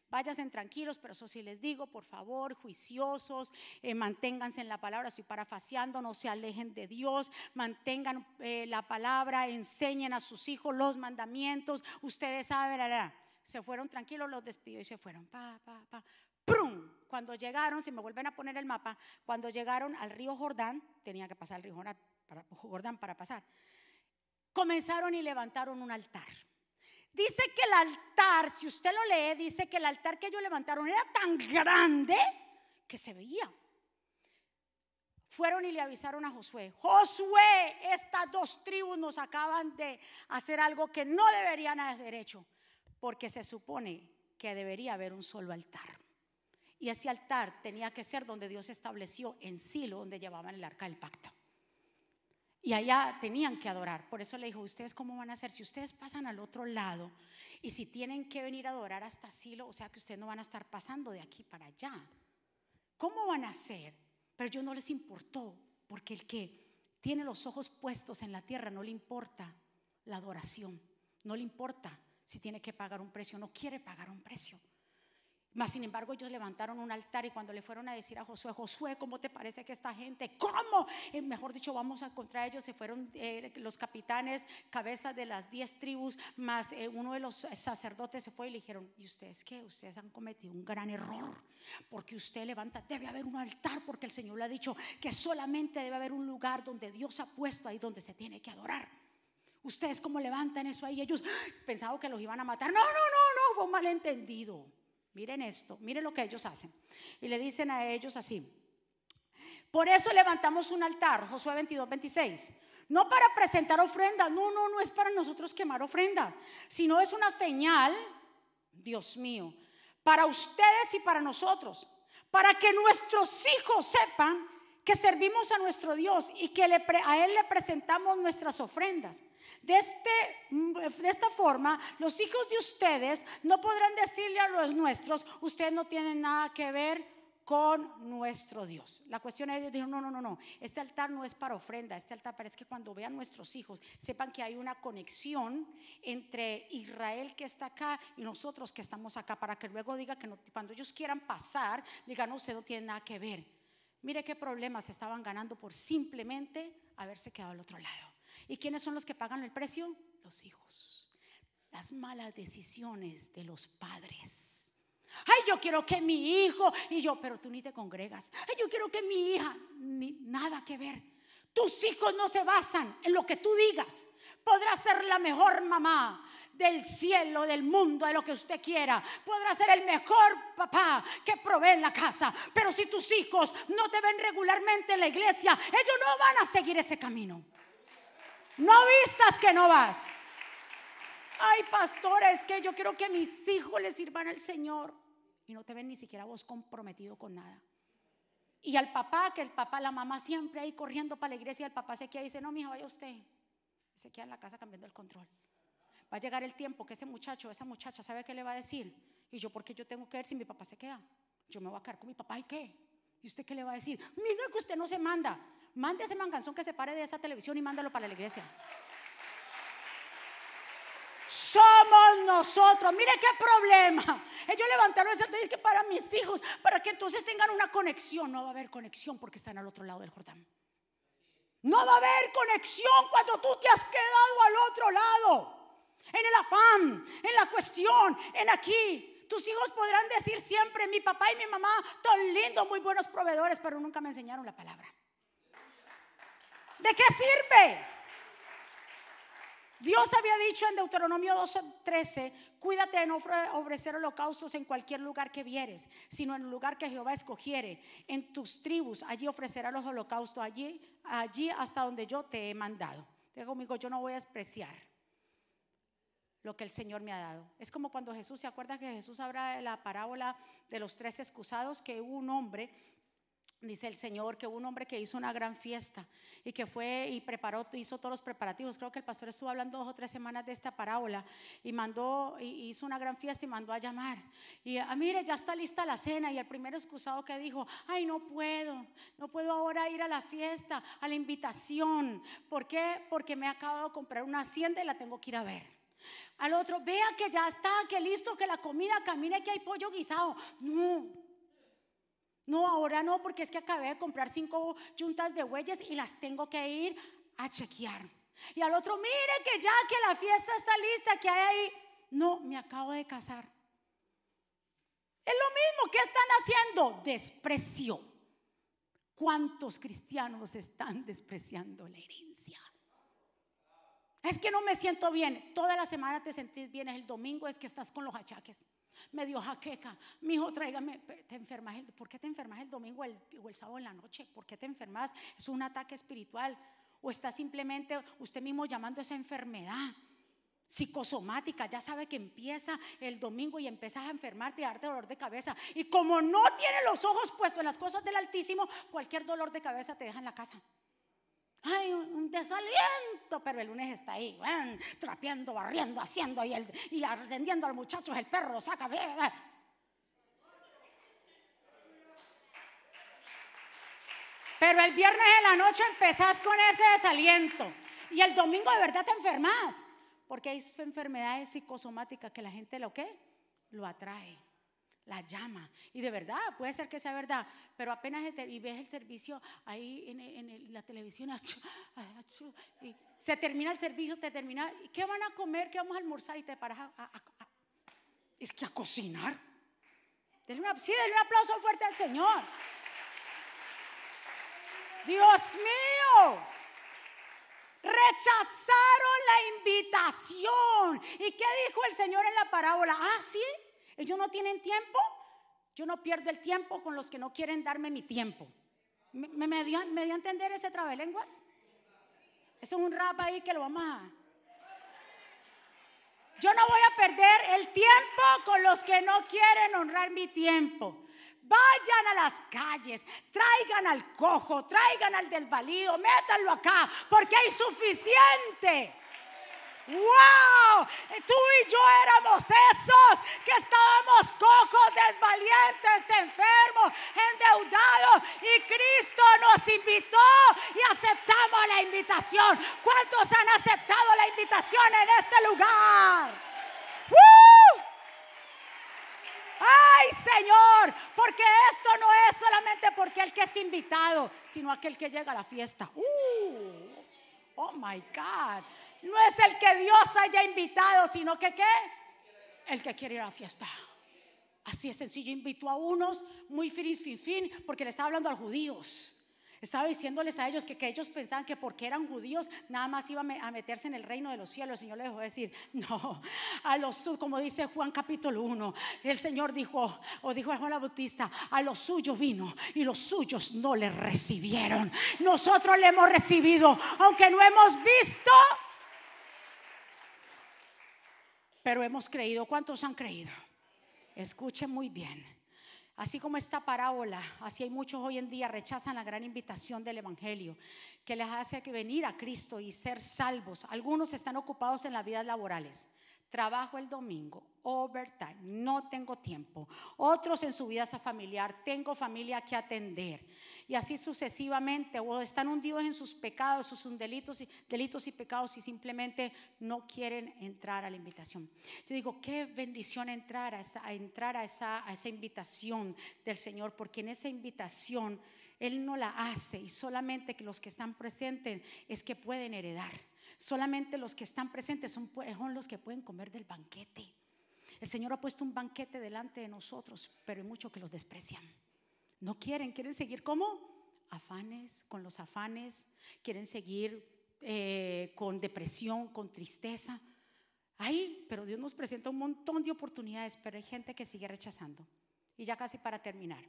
váyanse tranquilos, pero eso sí les digo, por favor, juiciosos, eh, manténganse en la palabra, estoy parafaseando, no se alejen de Dios, mantengan eh, la palabra, enseñen a sus hijos los mandamientos, ustedes saben, la, se fueron tranquilos, los despidió y se fueron, pa, pa, pa. ¡Prum! Cuando llegaron, si me vuelven a poner el mapa, cuando llegaron al río Jordán, tenía que pasar el río Jordán para pasar comenzaron y levantaron un altar. Dice que el altar, si usted lo lee, dice que el altar que ellos levantaron era tan grande que se veía. Fueron y le avisaron a Josué, Josué, estas dos tribus nos acaban de hacer algo que no deberían haber hecho, porque se supone que debería haber un solo altar. Y ese altar tenía que ser donde Dios estableció en Silo, donde llevaban el arca del pacto. Y allá tenían que adorar. Por eso le dijo, ¿ustedes cómo van a hacer? Si ustedes pasan al otro lado y si tienen que venir a adorar hasta Silo, o sea que ustedes no van a estar pasando de aquí para allá. ¿Cómo van a hacer? Pero yo no les importó, porque el que tiene los ojos puestos en la tierra no le importa la adoración, no le importa si tiene que pagar un precio, no quiere pagar un precio. Mas, sin embargo, ellos levantaron un altar y cuando le fueron a decir a Josué, Josué, ¿cómo te parece que esta gente? ¿Cómo? Eh, mejor dicho, vamos a contra ellos. Se fueron eh, los capitanes, cabezas de las diez tribus, más eh, uno de los sacerdotes se fue y le dijeron, ¿y ustedes qué? Ustedes han cometido un gran error. Porque usted levanta, debe haber un altar, porque el Señor le ha dicho que solamente debe haber un lugar donde Dios ha puesto ahí donde se tiene que adorar. Ustedes cómo levantan eso ahí, ellos pensaban que los iban a matar. No, no, no, no, fue un malentendido. Miren esto, miren lo que ellos hacen. Y le dicen a ellos así. Por eso levantamos un altar, Josué 22, 26. No para presentar ofrendas, no, no, no es para nosotros quemar ofrendas, sino es una señal, Dios mío, para ustedes y para nosotros, para que nuestros hijos sepan que servimos a nuestro Dios y que a Él le presentamos nuestras ofrendas. De, este, de esta forma, los hijos de ustedes no podrán decirle a los nuestros, ustedes no tienen nada que ver con nuestro Dios. La cuestión es, ellos dijeron, no, no, no, no, este altar no es para ofrenda, este altar parece que cuando vean nuestros hijos, sepan que hay una conexión entre Israel que está acá y nosotros que estamos acá, para que luego diga que cuando ellos quieran pasar, digan, no, usted no tiene nada que ver. Mire qué problemas estaban ganando por simplemente haberse quedado al otro lado. ¿Y quiénes son los que pagan el precio? Los hijos. Las malas decisiones de los padres. Ay, yo quiero que mi hijo, y yo, pero tú ni te congregas. Ay, yo quiero que mi hija, ni, nada que ver. Tus hijos no se basan en lo que tú digas. Podrá ser la mejor mamá del cielo, del mundo, de lo que usted quiera. Podrá ser el mejor papá que provee en la casa. Pero si tus hijos no te ven regularmente en la iglesia, ellos no van a seguir ese camino. No vistas que no vas. Ay, pastora, es que yo quiero que mis hijos le sirvan al Señor. Y no te ven ni siquiera vos comprometido con nada. Y al papá, que el papá, la mamá siempre ahí corriendo para la iglesia, el papá se queda y dice, no, mija, vaya usted. Se queda en la casa cambiando el control. Va a llegar el tiempo que ese muchacho, esa muchacha, ¿sabe qué le va a decir? Y yo, ¿por qué yo tengo que ver si mi papá se queda? Yo me voy a quedar con mi papá y qué. ¿Y usted qué le va a decir? Mira que usted no se manda. Mande ese manganzón que se pare de esa televisión y mándalo para la iglesia. Somos nosotros. Mire qué problema. Ellos levantaron esa que para mis hijos, para que entonces tengan una conexión. No va a haber conexión porque están al otro lado del Jordán. No va a haber conexión cuando tú te has quedado al otro lado. En el afán, en la cuestión, en aquí. Tus hijos podrán decir siempre, mi papá y mi mamá, tan lindos, muy buenos proveedores, pero nunca me enseñaron la palabra. ¿De qué sirve? Dios había dicho en Deuteronomio 12:13, cuídate de no ofrecer holocaustos en cualquier lugar que vieres, sino en el lugar que Jehová escogiere, en tus tribus, allí ofrecerá los holocaustos, allí, allí hasta donde yo te he mandado. Digo conmigo, yo no voy a despreciar lo que el Señor me ha dado. Es como cuando Jesús, ¿se acuerda que Jesús habla de la parábola de los tres excusados? Que hubo un hombre Dice el Señor que hubo un hombre que hizo una gran fiesta y que fue y preparó, hizo todos los preparativos. Creo que el pastor estuvo hablando dos o tres semanas de esta parábola y mandó, y hizo una gran fiesta y mandó a llamar. Y ah, mire, ya está lista la cena. Y el primer excusado que dijo, ay, no puedo, no puedo ahora ir a la fiesta, a la invitación. ¿Por qué? Porque me he acabado de comprar una hacienda y la tengo que ir a ver. Al otro, vea que ya está, que listo, que la comida camine, que hay pollo guisado. No, no, ahora no, porque es que acabé de comprar cinco juntas de bueyes y las tengo que ir a chequear. Y al otro, mire que ya que la fiesta está lista, que hay ahí. No, me acabo de casar. Es lo mismo que están haciendo, desprecio. ¿Cuántos cristianos están despreciando la herencia? Es que no me siento bien. Toda la semana te sentís bien, es el domingo es que estás con los achaques me dio jaqueca. Mi hijo, tráigame, te. El, ¿Por qué te enfermas el domingo o el sábado en la noche? ¿Por qué te enfermas? Es un ataque espiritual. O está simplemente usted mismo llamando esa enfermedad psicosomática. Ya sabe que empieza el domingo y empiezas a enfermarte y a darte dolor de cabeza. Y como no tiene los ojos puestos en las cosas del Altísimo, cualquier dolor de cabeza te deja en la casa. Ay, un desaliento, pero el lunes está ahí, trapeando, barriendo, haciendo y, el, y atendiendo al muchacho, el perro saca. Pero el viernes en la noche empezás con ese desaliento y el domingo de verdad te enfermas, porque hay enfermedades psicosomáticas que la gente lo que lo atrae. La llama. Y de verdad, puede ser que sea verdad, pero apenas y ves el servicio ahí en, la televisión, se termina el servicio, te termina, ¿qué van a comer? ¿Qué vamos a almorzar? Y te paras a, es que a cocinar. sí, denle un aplauso fuerte al Señor. Dios mío. Rechazaron la invitación. ¿Y qué dijo el Señor en la parábola? Ah, sí, ellos no tienen tiempo. Yo no pierdo el tiempo con los que no quieren darme mi tiempo. ¿Me, dio a entender ese trabalenguas? Eso es un rap ahí que lo vamos a... Yo no voy a perder el tiempo con los que no quieren honrar mi tiempo. Vayan a las calles, traigan al cojo, traigan al desvalido, métanlo acá, porque hay suficiente. ¡Wow! Tú y yo éramos esos que estábamos cojos, desvalientes, enfermos, endeudados y Cristo nos invitó y aceptamos la invitación. ¿Cuántos han aceptado la invitación en este lugar? ¡Woo! Ay, Señor, porque esto no es solamente porque el que es invitado, sino aquel que llega a la fiesta. Uh, oh my God. No es el que Dios haya invitado, sino que qué? El que quiere ir a la fiesta. Así es sencillo. Invitó a unos muy fin, fin, fin, porque le estaba hablando a los judíos. Estaba diciéndoles a ellos que, que, ellos pensaban que porque eran judíos nada más iban a meterse en el reino de los cielos. El Señor les dejó decir, no, a los como dice Juan capítulo 1, el Señor dijo, o dijo a Juan la Bautista, a los suyos vino y los suyos no le recibieron. Nosotros le hemos recibido, aunque no hemos visto, pero hemos creído. ¿Cuántos han creído? Escuchen muy bien. Así como esta parábola, así hay muchos hoy en día rechazan la gran invitación del Evangelio que les hace que venir a Cristo y ser salvos. Algunos están ocupados en las vidas laborales trabajo el domingo, overtime, no tengo tiempo. Otros en su vida familiar, tengo familia que atender. Y así sucesivamente, o están hundidos en sus pecados, sus delitos y, delitos y pecados y simplemente no quieren entrar a la invitación. Yo digo, qué bendición entrar a esa, entrar a esa, a esa invitación del Señor, porque en esa invitación Él no la hace y solamente que los que están presentes es que pueden heredar. Solamente los que están presentes son, los que pueden comer del banquete. El Señor ha puesto un banquete delante de nosotros, pero hay muchos que los desprecian. No quieren, quieren seguir como afanes, con los afanes, quieren seguir eh, con depresión, con tristeza. Ahí, pero Dios nos presenta un montón de oportunidades, pero hay gente que sigue rechazando. Y ya casi para terminar.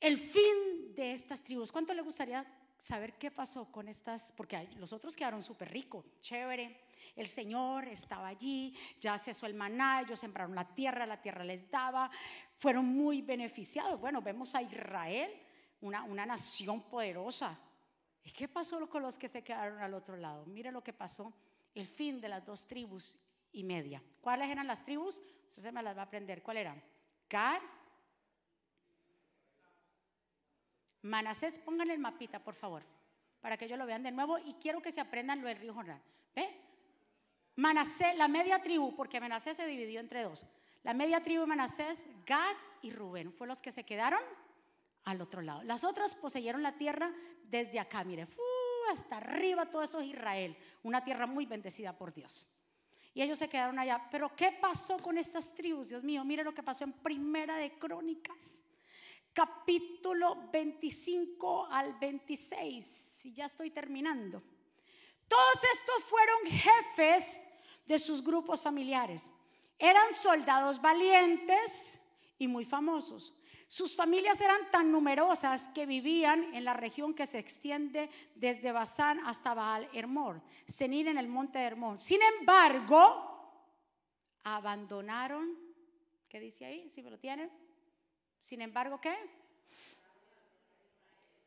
El fin de estas tribus, ¿cuánto le gustaría saber qué pasó con estas, porque los otros quedaron súper ricos, chévere. El Señor estaba allí, ya cesó el maná, ellos sembraron la tierra, la tierra les daba, fueron muy beneficiados. Bueno, vemos a Israel, una, una nación poderosa. ¿Y qué pasó con los que se quedaron al otro lado? Mire lo que pasó, el fin de las dos tribus y media. ¿Cuáles eran las tribus? Usted se me las va a aprender. ¿Cuál eran? Gad, Manasés, pónganle el mapita, por favor, para que ellos lo vean de nuevo y quiero que se aprendan lo del río Jordán. ¿Ve? Manasés, la media tribu, porque Manasés se dividió entre dos. La media tribu de Manasés, Gad y Rubén, fue los que se quedaron al otro lado. Las otras poseyeron la tierra desde acá, mire, hasta arriba todo eso es Israel, una tierra muy bendecida por Dios. Y ellos se quedaron allá. Pero ¿qué pasó con estas tribus? Dios mío, mire lo que pasó en Primera de Crónicas capítulo 25 al 26. Y ya estoy terminando. Todos estos fueron jefes de sus grupos familiares. Eran soldados valientes y muy famosos. Sus familias eran tan numerosas que vivían en la región que se extiende desde Basán hasta Baal Hermor, Senir en el monte de Hermón. Sin embargo, abandonaron, ¿qué dice ahí? Si me lo tienen, sin embargo, ¿qué?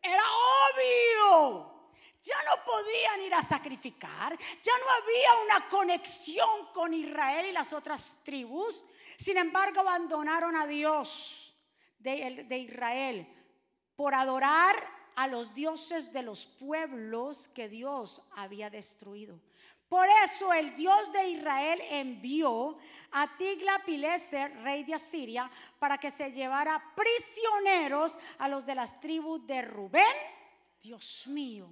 Era obvio. Ya no podían ir a sacrificar, ya no había una conexión con Israel y las otras tribus. Sin embargo, abandonaron a Dios de, de Israel por adorar a los dioses de los pueblos que Dios había destruido Por eso el Dios de Israel envió a Tigla-Pileser, rey de Asiria, para que se llevara prisioneros a los de las tribus de Rubén, Dios mío,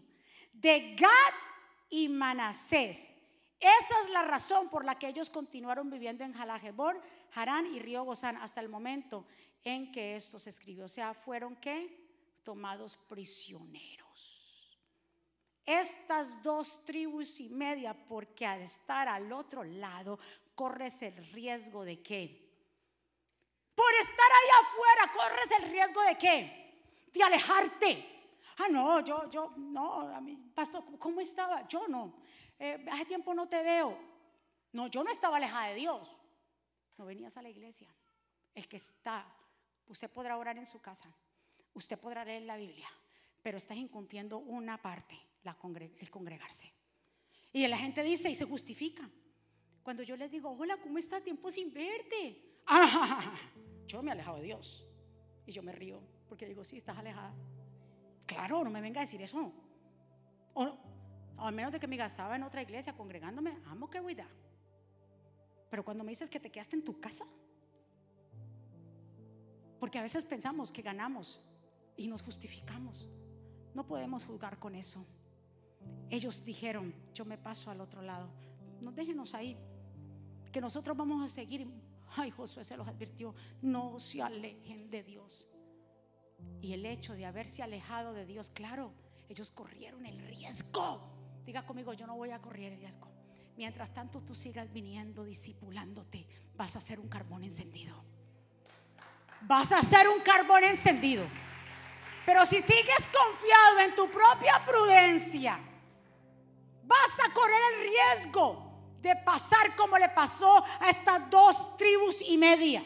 de Gad y Manasés. Esa es la razón por la que ellos continuaron viviendo en Jalajebor, Harán y Río Gozán hasta el momento en que esto se escribió. O sea, fueron qué? Tomados prisioneros. Estas dos tribus y media, porque al estar al otro lado, corres el riesgo de qué? Por estar ahí afuera, corres el riesgo de qué? De alejarte. Ah, no, yo, yo, no, a mí, pastor, ¿cómo estaba? Yo no. Eh, hace tiempo no te veo. No, yo no estaba alejada de Dios. No venías a la iglesia. El que está, usted podrá orar en su casa, usted podrá leer la Biblia, pero estás incumpliendo una parte, la el congregarse. Y la gente dice y se justifica. Cuando yo les digo, hola, ¿cómo está? Tiempo sin verte. Ah, yo me he alejado de Dios. Y yo me río porque digo, sí, estás alejada. Claro, no me venga a decir eso. O, al menos de que me gastaba en otra iglesia congregándome, amo que cuida. Pero cuando me dices que te quedaste en tu casa, porque a veces pensamos que ganamos y nos justificamos. No podemos juzgar con eso. Ellos dijeron, yo me paso al otro lado. No déjenos ahí, que nosotros vamos a seguir. Ay, Josué se los advirtió, no se alejen de Dios. Y el hecho de haberse alejado de Dios, claro, ellos corrieron el riesgo. Diga conmigo, yo no voy a correr el riesgo. Mientras tanto tú sigas viniendo, disipulándote, vas a ser un carbón encendido. Vas a ser un carbón encendido. Pero si sigues confiado en tu propia prudencia, vas a correr el riesgo de pasar como le pasó a estas dos tribus y media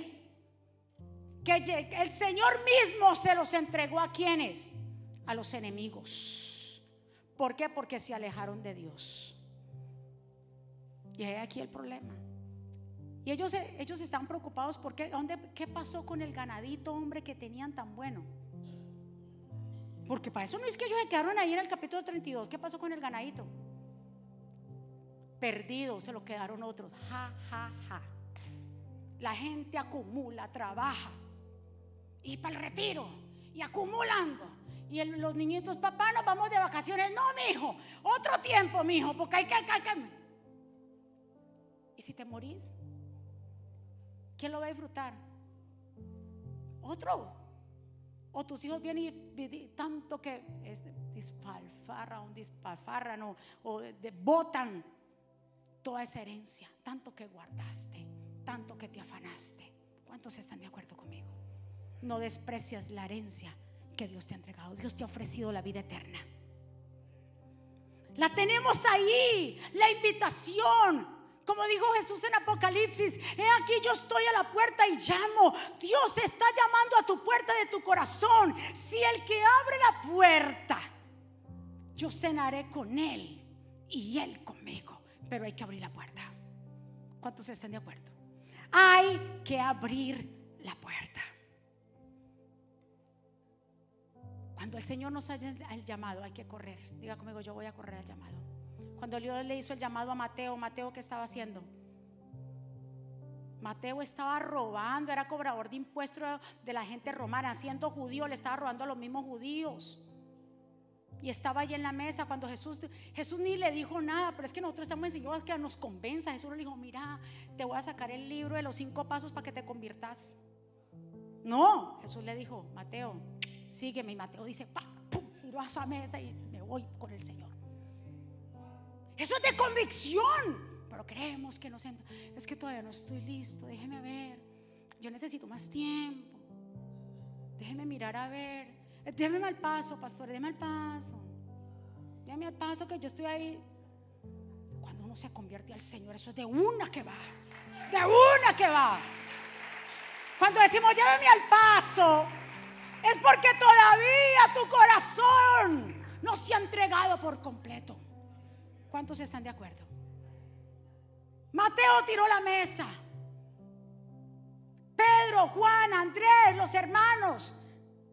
que el Señor mismo se los entregó a quienes? A los enemigos. ¿Por qué? Porque se alejaron de Dios. Y aquí el problema. Y ellos, ellos están preocupados porque ¿dónde, ¿qué pasó con el ganadito, hombre, que tenían tan bueno? Porque para eso no es que ellos se quedaron ahí en el capítulo 32. ¿Qué pasó con el ganadito? Perdido, se lo quedaron otros. Ja, ja, ja. La gente acumula, trabaja y para el retiro y acumulando. Y los niñitos, papá, nos vamos de vacaciones. No, mi hijo, otro tiempo, mi hijo, porque hay que, hay que. ¿Y si te morís? ¿Quién lo va a disfrutar? Otro. O tus hijos vienen y, tanto que es dispalfarra, un no o de, botan toda esa herencia, tanto que guardaste, tanto que te afanaste. ¿Cuántos están de acuerdo conmigo? no desprecias la herencia que Dios te ha entregado. Dios te ha ofrecido la vida eterna. La tenemos ahí, la invitación. Como dijo Jesús en Apocalipsis, he aquí yo estoy a la puerta y llamo. Dios está llamando a tu puerta de tu corazón. Si el que abre la puerta, yo cenaré con él y él conmigo. Pero hay que abrir la puerta. ¿Cuántos están de acuerdo? Hay que abrir la puerta. Cuando el Señor nos haya el llamado, hay que correr. Diga conmigo, yo voy a correr al llamado. Cuando Dios le hizo el llamado a Mateo, Mateo, ¿qué estaba haciendo? Mateo estaba robando, era cobrador de impuestos de la gente romana, siendo judío, le estaba robando a los mismos judíos. Y estaba ahí en la mesa cuando Jesús, Jesús ni le dijo nada, pero es que nosotros estamos enseñados que nos convenza. Jesús le dijo, mira, te voy a sacar el libro de los cinco pasos para que te conviertas. No, Jesús le dijo, Mateo, sígueme. Y Mateo dice, pa, pum, tiro a esa mesa y me voy con el Señor. Eso es de convicción. Pero creemos que no sé. Es que todavía no estoy listo. Déjeme ver. Yo necesito más tiempo. Déjeme mirar a ver. Déjeme al paso, pastor. Déjeme al paso. Déjeme al paso que yo estoy ahí. Cuando uno se convierte al Señor, eso es de una que va. De una que va. Cuando decimos, lléveme al paso, es porque todavía tu corazón no se ha entregado por completo. ¿Cuántos están de acuerdo? Mateo tiró la mesa. Pedro, Juan, Andrés, los hermanos,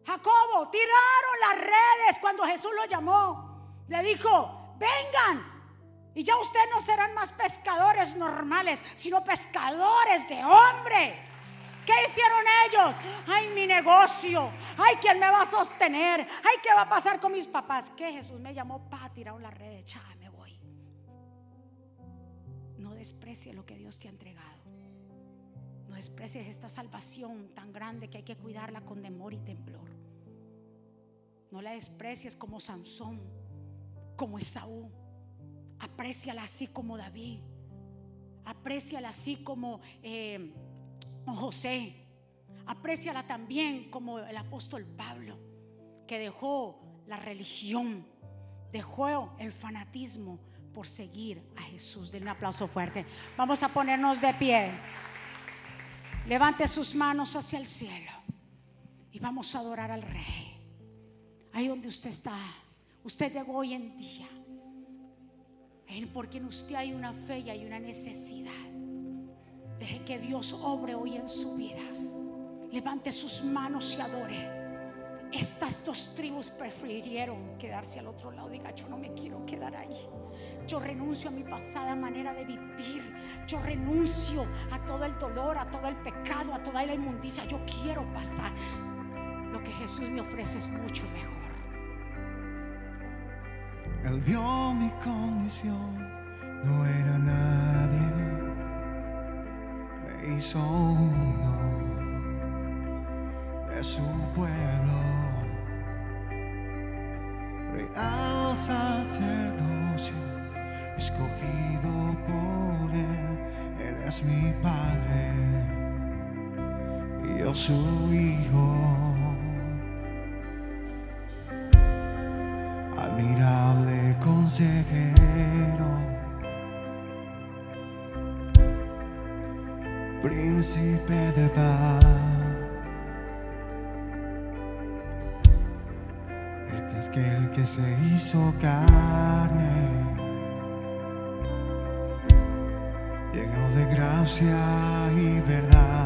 Jacobo, tiraron las redes cuando Jesús los llamó. Le dijo, vengan, Y ya ustedes no serán más pescadores normales, sino pescadores de hombre. ¿Qué hicieron ellos? Ay, mi negocio. Ay, ¿quién me va a sostener? Ay, ¿qué va a pasar con mis papás? Que Jesús me llamó para tirar la red. Ya me voy. No desprecie lo que Dios te ha entregado. No desprecies esta salvación tan grande que hay que cuidarla con temor y temblor. No la desprecies como Sansón, como Esaú. Apréciala así como David. Apréciala así como eh, José. Apréciala también como el apóstol Pablo, que dejó la religión, dejó el fanatismo por seguir a Jesús. Denle un aplauso fuerte. Vamos a ponernos de pie. Levante sus manos hacia el cielo y vamos a adorar al Rey. Ahí donde usted está, usted llegó hoy en día. Porque en usted hay una fe y hay una necesidad. Deje que Dios obre hoy en su vida. Levante sus manos y adore. Estas dos tribus prefirieron quedarse al otro lado. Diga, yo no me quiero quedar ahí. Yo renuncio a mi pasada manera de vivir. Yo renuncio a todo el dolor, a todo el pecado, a toda la inmundicia. Yo quiero pasar. Lo que Jesús me ofrece es mucho mejor. Él vio mi condición, no era nadie. Me hizo uno de su pueblo. Real sacerdocio, escogido por Él. Él es mi Padre y yo su Hijo. Admirable consejero, príncipe de paz, el que es que el que se hizo carne, lleno de gracia y verdad.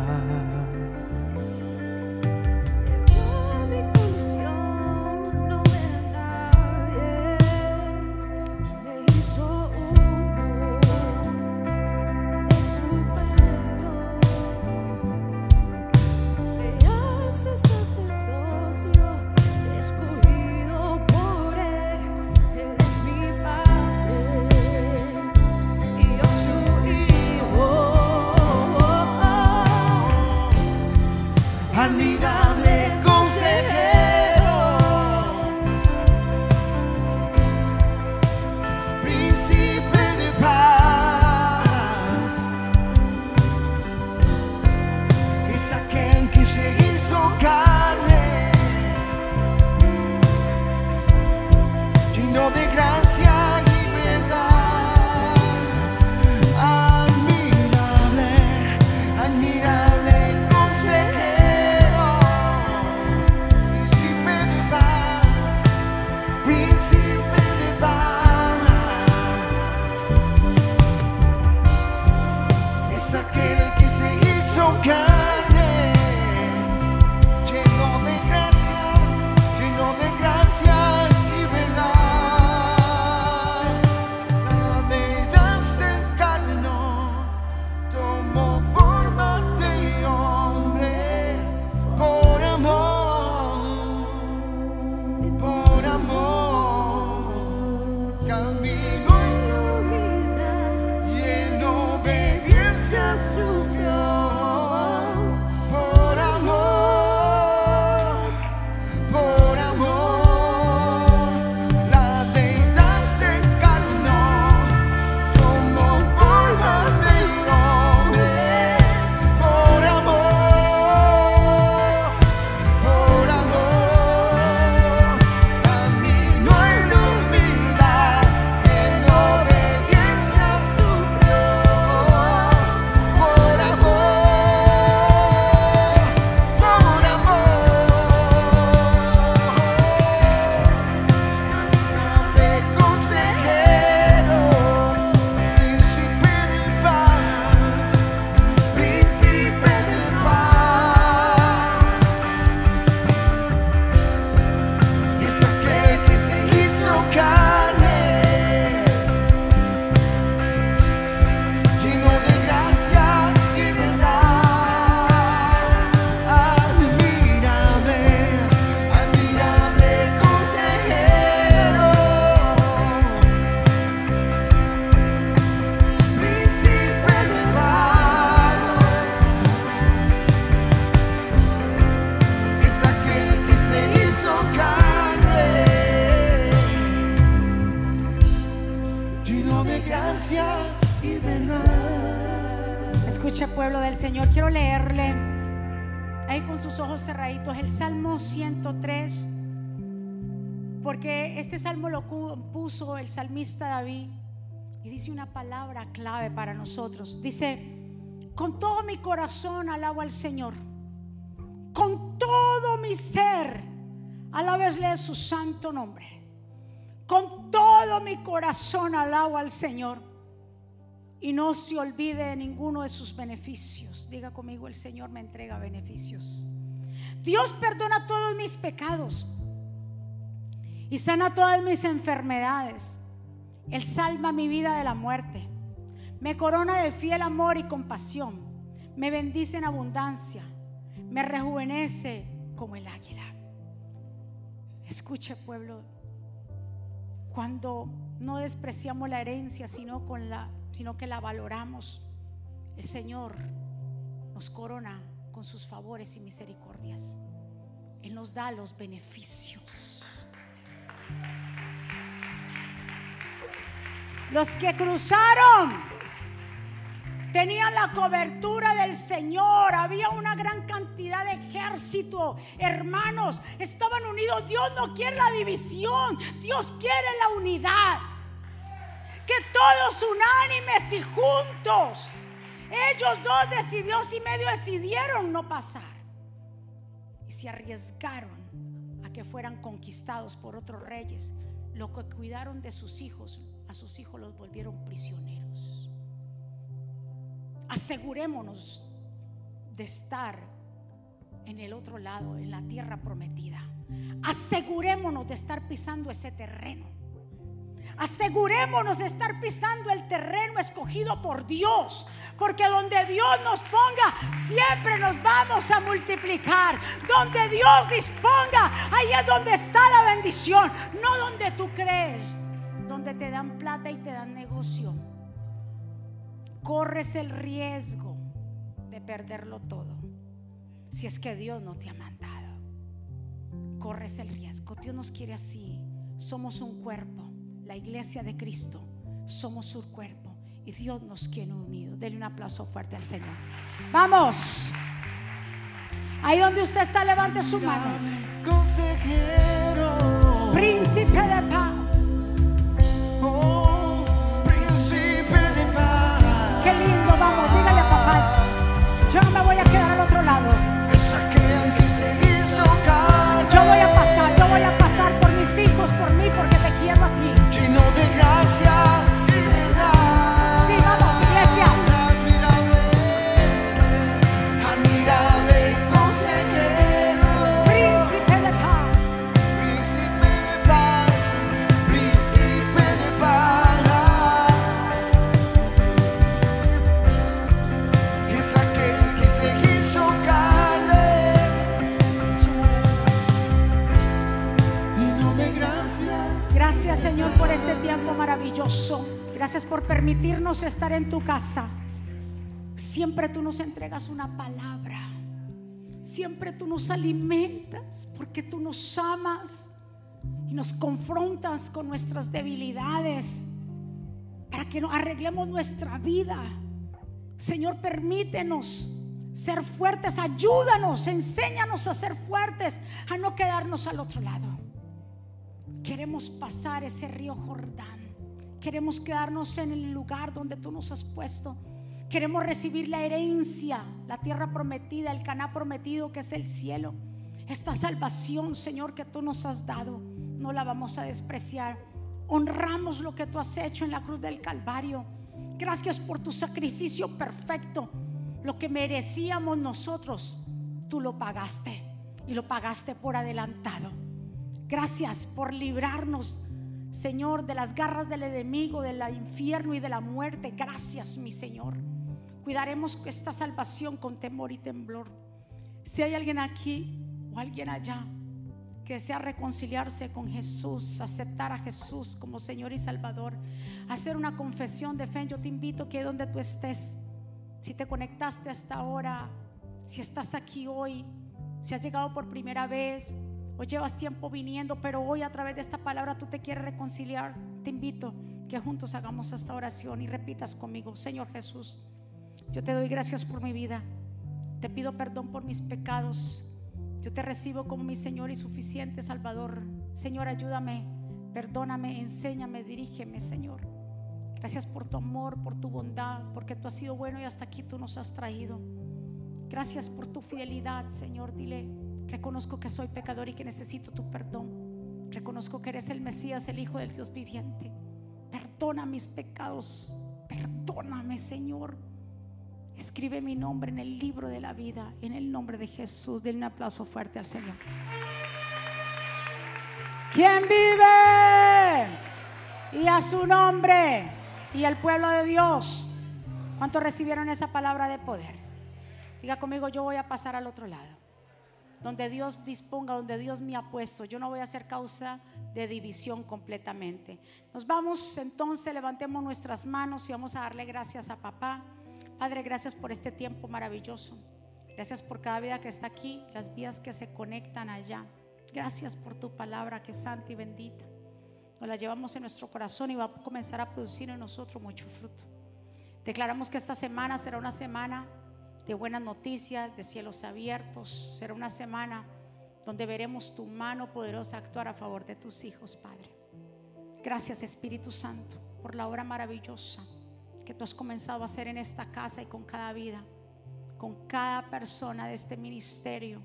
Lo puso el salmista David y dice una palabra clave para nosotros. Dice, con todo mi corazón alabo al Señor, con todo mi ser, alábesle su santo nombre. Con todo mi corazón alabo al Señor y no se olvide de ninguno de sus beneficios. Diga conmigo, el Señor me entrega beneficios. Dios perdona todos mis pecados y sana todas mis enfermedades. Él salva mi vida de la muerte. Me corona de fiel amor y compasión. Me bendice en abundancia. Me rejuvenece como el águila. Escuche pueblo, cuando no despreciamos la herencia, sino con la sino que la valoramos, el Señor nos corona con sus favores y misericordias. Él nos da los beneficios. Los que cruzaron tenían la cobertura del Señor, había una gran cantidad de ejército, hermanos, estaban unidos. Dios no quiere la división, Dios quiere la unidad. Que todos unánimes y juntos, ellos dos decidió y medio decidieron no pasar. Y se arriesgaron a que fueran conquistados por otros reyes. Lo que cuidaron de sus hijos, a sus hijos los volvieron prisioneros. Asegurémonos de estar en el otro lado, en la tierra prometida. Asegurémonos de estar pisando ese terreno. Asegurémonos de estar pisando el terreno escogido por Dios. Porque donde Dios nos ponga, siempre nos vamos a multiplicar. Donde Dios disponga, ahí es donde está la bendición. No donde tú crees, donde te dan plata y te dan negocio. Corres el riesgo de perderlo todo. Si es que Dios no te ha mandado. Corres el riesgo. Dios nos quiere así. Somos un cuerpo la iglesia de Cristo, somos su cuerpo y Dios nos quiere unidos. Denle un aplauso fuerte al Señor. Vamos. Ahí donde usted está, levante su mano. Consejero. Príncipe de paz. Oh, príncipe de paz. Qué lindo, vamos, dígale a papá. Yo no me voy a quedar al otro lado. Es aquel que se hizo. Yo voy a pasar, maravilloso. Gracias por permitirnos estar en tu casa. Siempre tú nos entregas una palabra. Siempre tú nos alimentas porque tú nos amas y nos confrontas con nuestras debilidades para que arreglemos nuestra vida. Señor, permítenos ser fuertes, ayúdanos, enséñanos a ser fuertes, a no quedarnos al otro lado. Queremos pasar ese río Jordán. Queremos quedarnos en el lugar donde tú nos has puesto. Queremos recibir la herencia, la tierra prometida, el caná prometido que es el cielo. Esta salvación, Señor, que tú nos has dado, no la vamos a despreciar. Honramos lo que tú has hecho en la cruz del Calvario. Gracias por tu sacrificio perfecto. Lo que merecíamos nosotros, tú lo pagaste y lo pagaste por adelantado. Gracias por librarnos, Señor, de las garras del enemigo, del infierno y de la muerte. Gracias, mi Señor. Cuidaremos esta salvación con temor y temblor. Si hay alguien aquí o alguien allá que desea reconciliarse con Jesús, aceptar a Jesús como Señor y Salvador, hacer una confesión de fe, yo te invito que donde tú estés, si te conectaste hasta ahora, si estás aquí hoy, si has llegado por primera vez o llevas tiempo viniendo, pero hoy a través de esta palabra tú te quieres reconciliar, te invito que juntos hagamos esta oración y repitas conmigo, Señor Jesús, Yo te doy gracias por mi vida. Te pido perdón por mis pecados. Yo te recibo como mi Señor y suficiente Salvador. Señor, ayúdame, perdóname, enséñame, dirígeme, Señor. Gracias por tu amor, por tu bondad, porque tú has sido bueno y hasta aquí tú nos has traído. Gracias por tu fidelidad, Señor. Dile, reconozco que soy pecador y que necesito tu perdón. Reconozco que eres el Mesías, el Hijo del Dios viviente. Perdona mis pecados. Perdóname, Señor. Escribe mi nombre en el libro de la vida, en el nombre de Jesús. Denle un aplauso fuerte al Señor. ¿Quién vive? Y a su nombre. Y el pueblo de Dios. ¿Cuántos recibieron esa palabra de poder? Diga conmigo, yo voy a pasar al otro lado. Donde Dios disponga, donde Dios me ha puesto. Yo no voy a ser causa de división completamente. Nos vamos entonces, levantemos nuestras manos y vamos a darle gracias a papá. Padre, gracias por este tiempo maravilloso. Gracias por cada vida que está aquí, las vías que se conectan allá. Gracias por tu palabra que es santa y bendita. Nos la llevamos en nuestro corazón y va a comenzar a producir en nosotros mucho fruto. Declaramos que esta semana será una semana de buenas noticias, de cielos abiertos. Será una semana donde veremos tu mano poderosa actuar a favor de tus hijos, Padre. Gracias Espíritu Santo por la obra maravillosa que tú has comenzado a hacer en esta casa y con cada vida, con cada persona de este ministerio,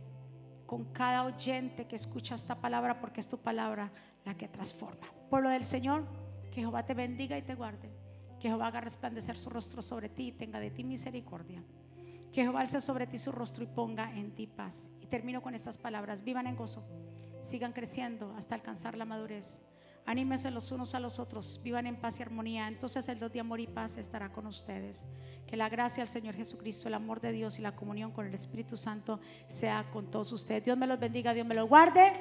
con cada oyente que escucha esta palabra, porque es tu palabra la que transforma. Pueblo del Señor, que Jehová te bendiga y te guarde. Que Jehová haga resplandecer su rostro sobre ti y tenga de ti misericordia. Que Jehová alce sobre ti su rostro y ponga en ti paz. Y termino con estas palabras. Vivan en gozo. Sigan creciendo hasta alcanzar la madurez. Anímense los unos a los otros. Vivan en paz y armonía. Entonces el Dios de amor y paz estará con ustedes. Que la gracia del Señor Jesucristo, el amor de Dios y la comunión con el Espíritu Santo sea con todos ustedes. Dios me los bendiga, Dios me los guarde.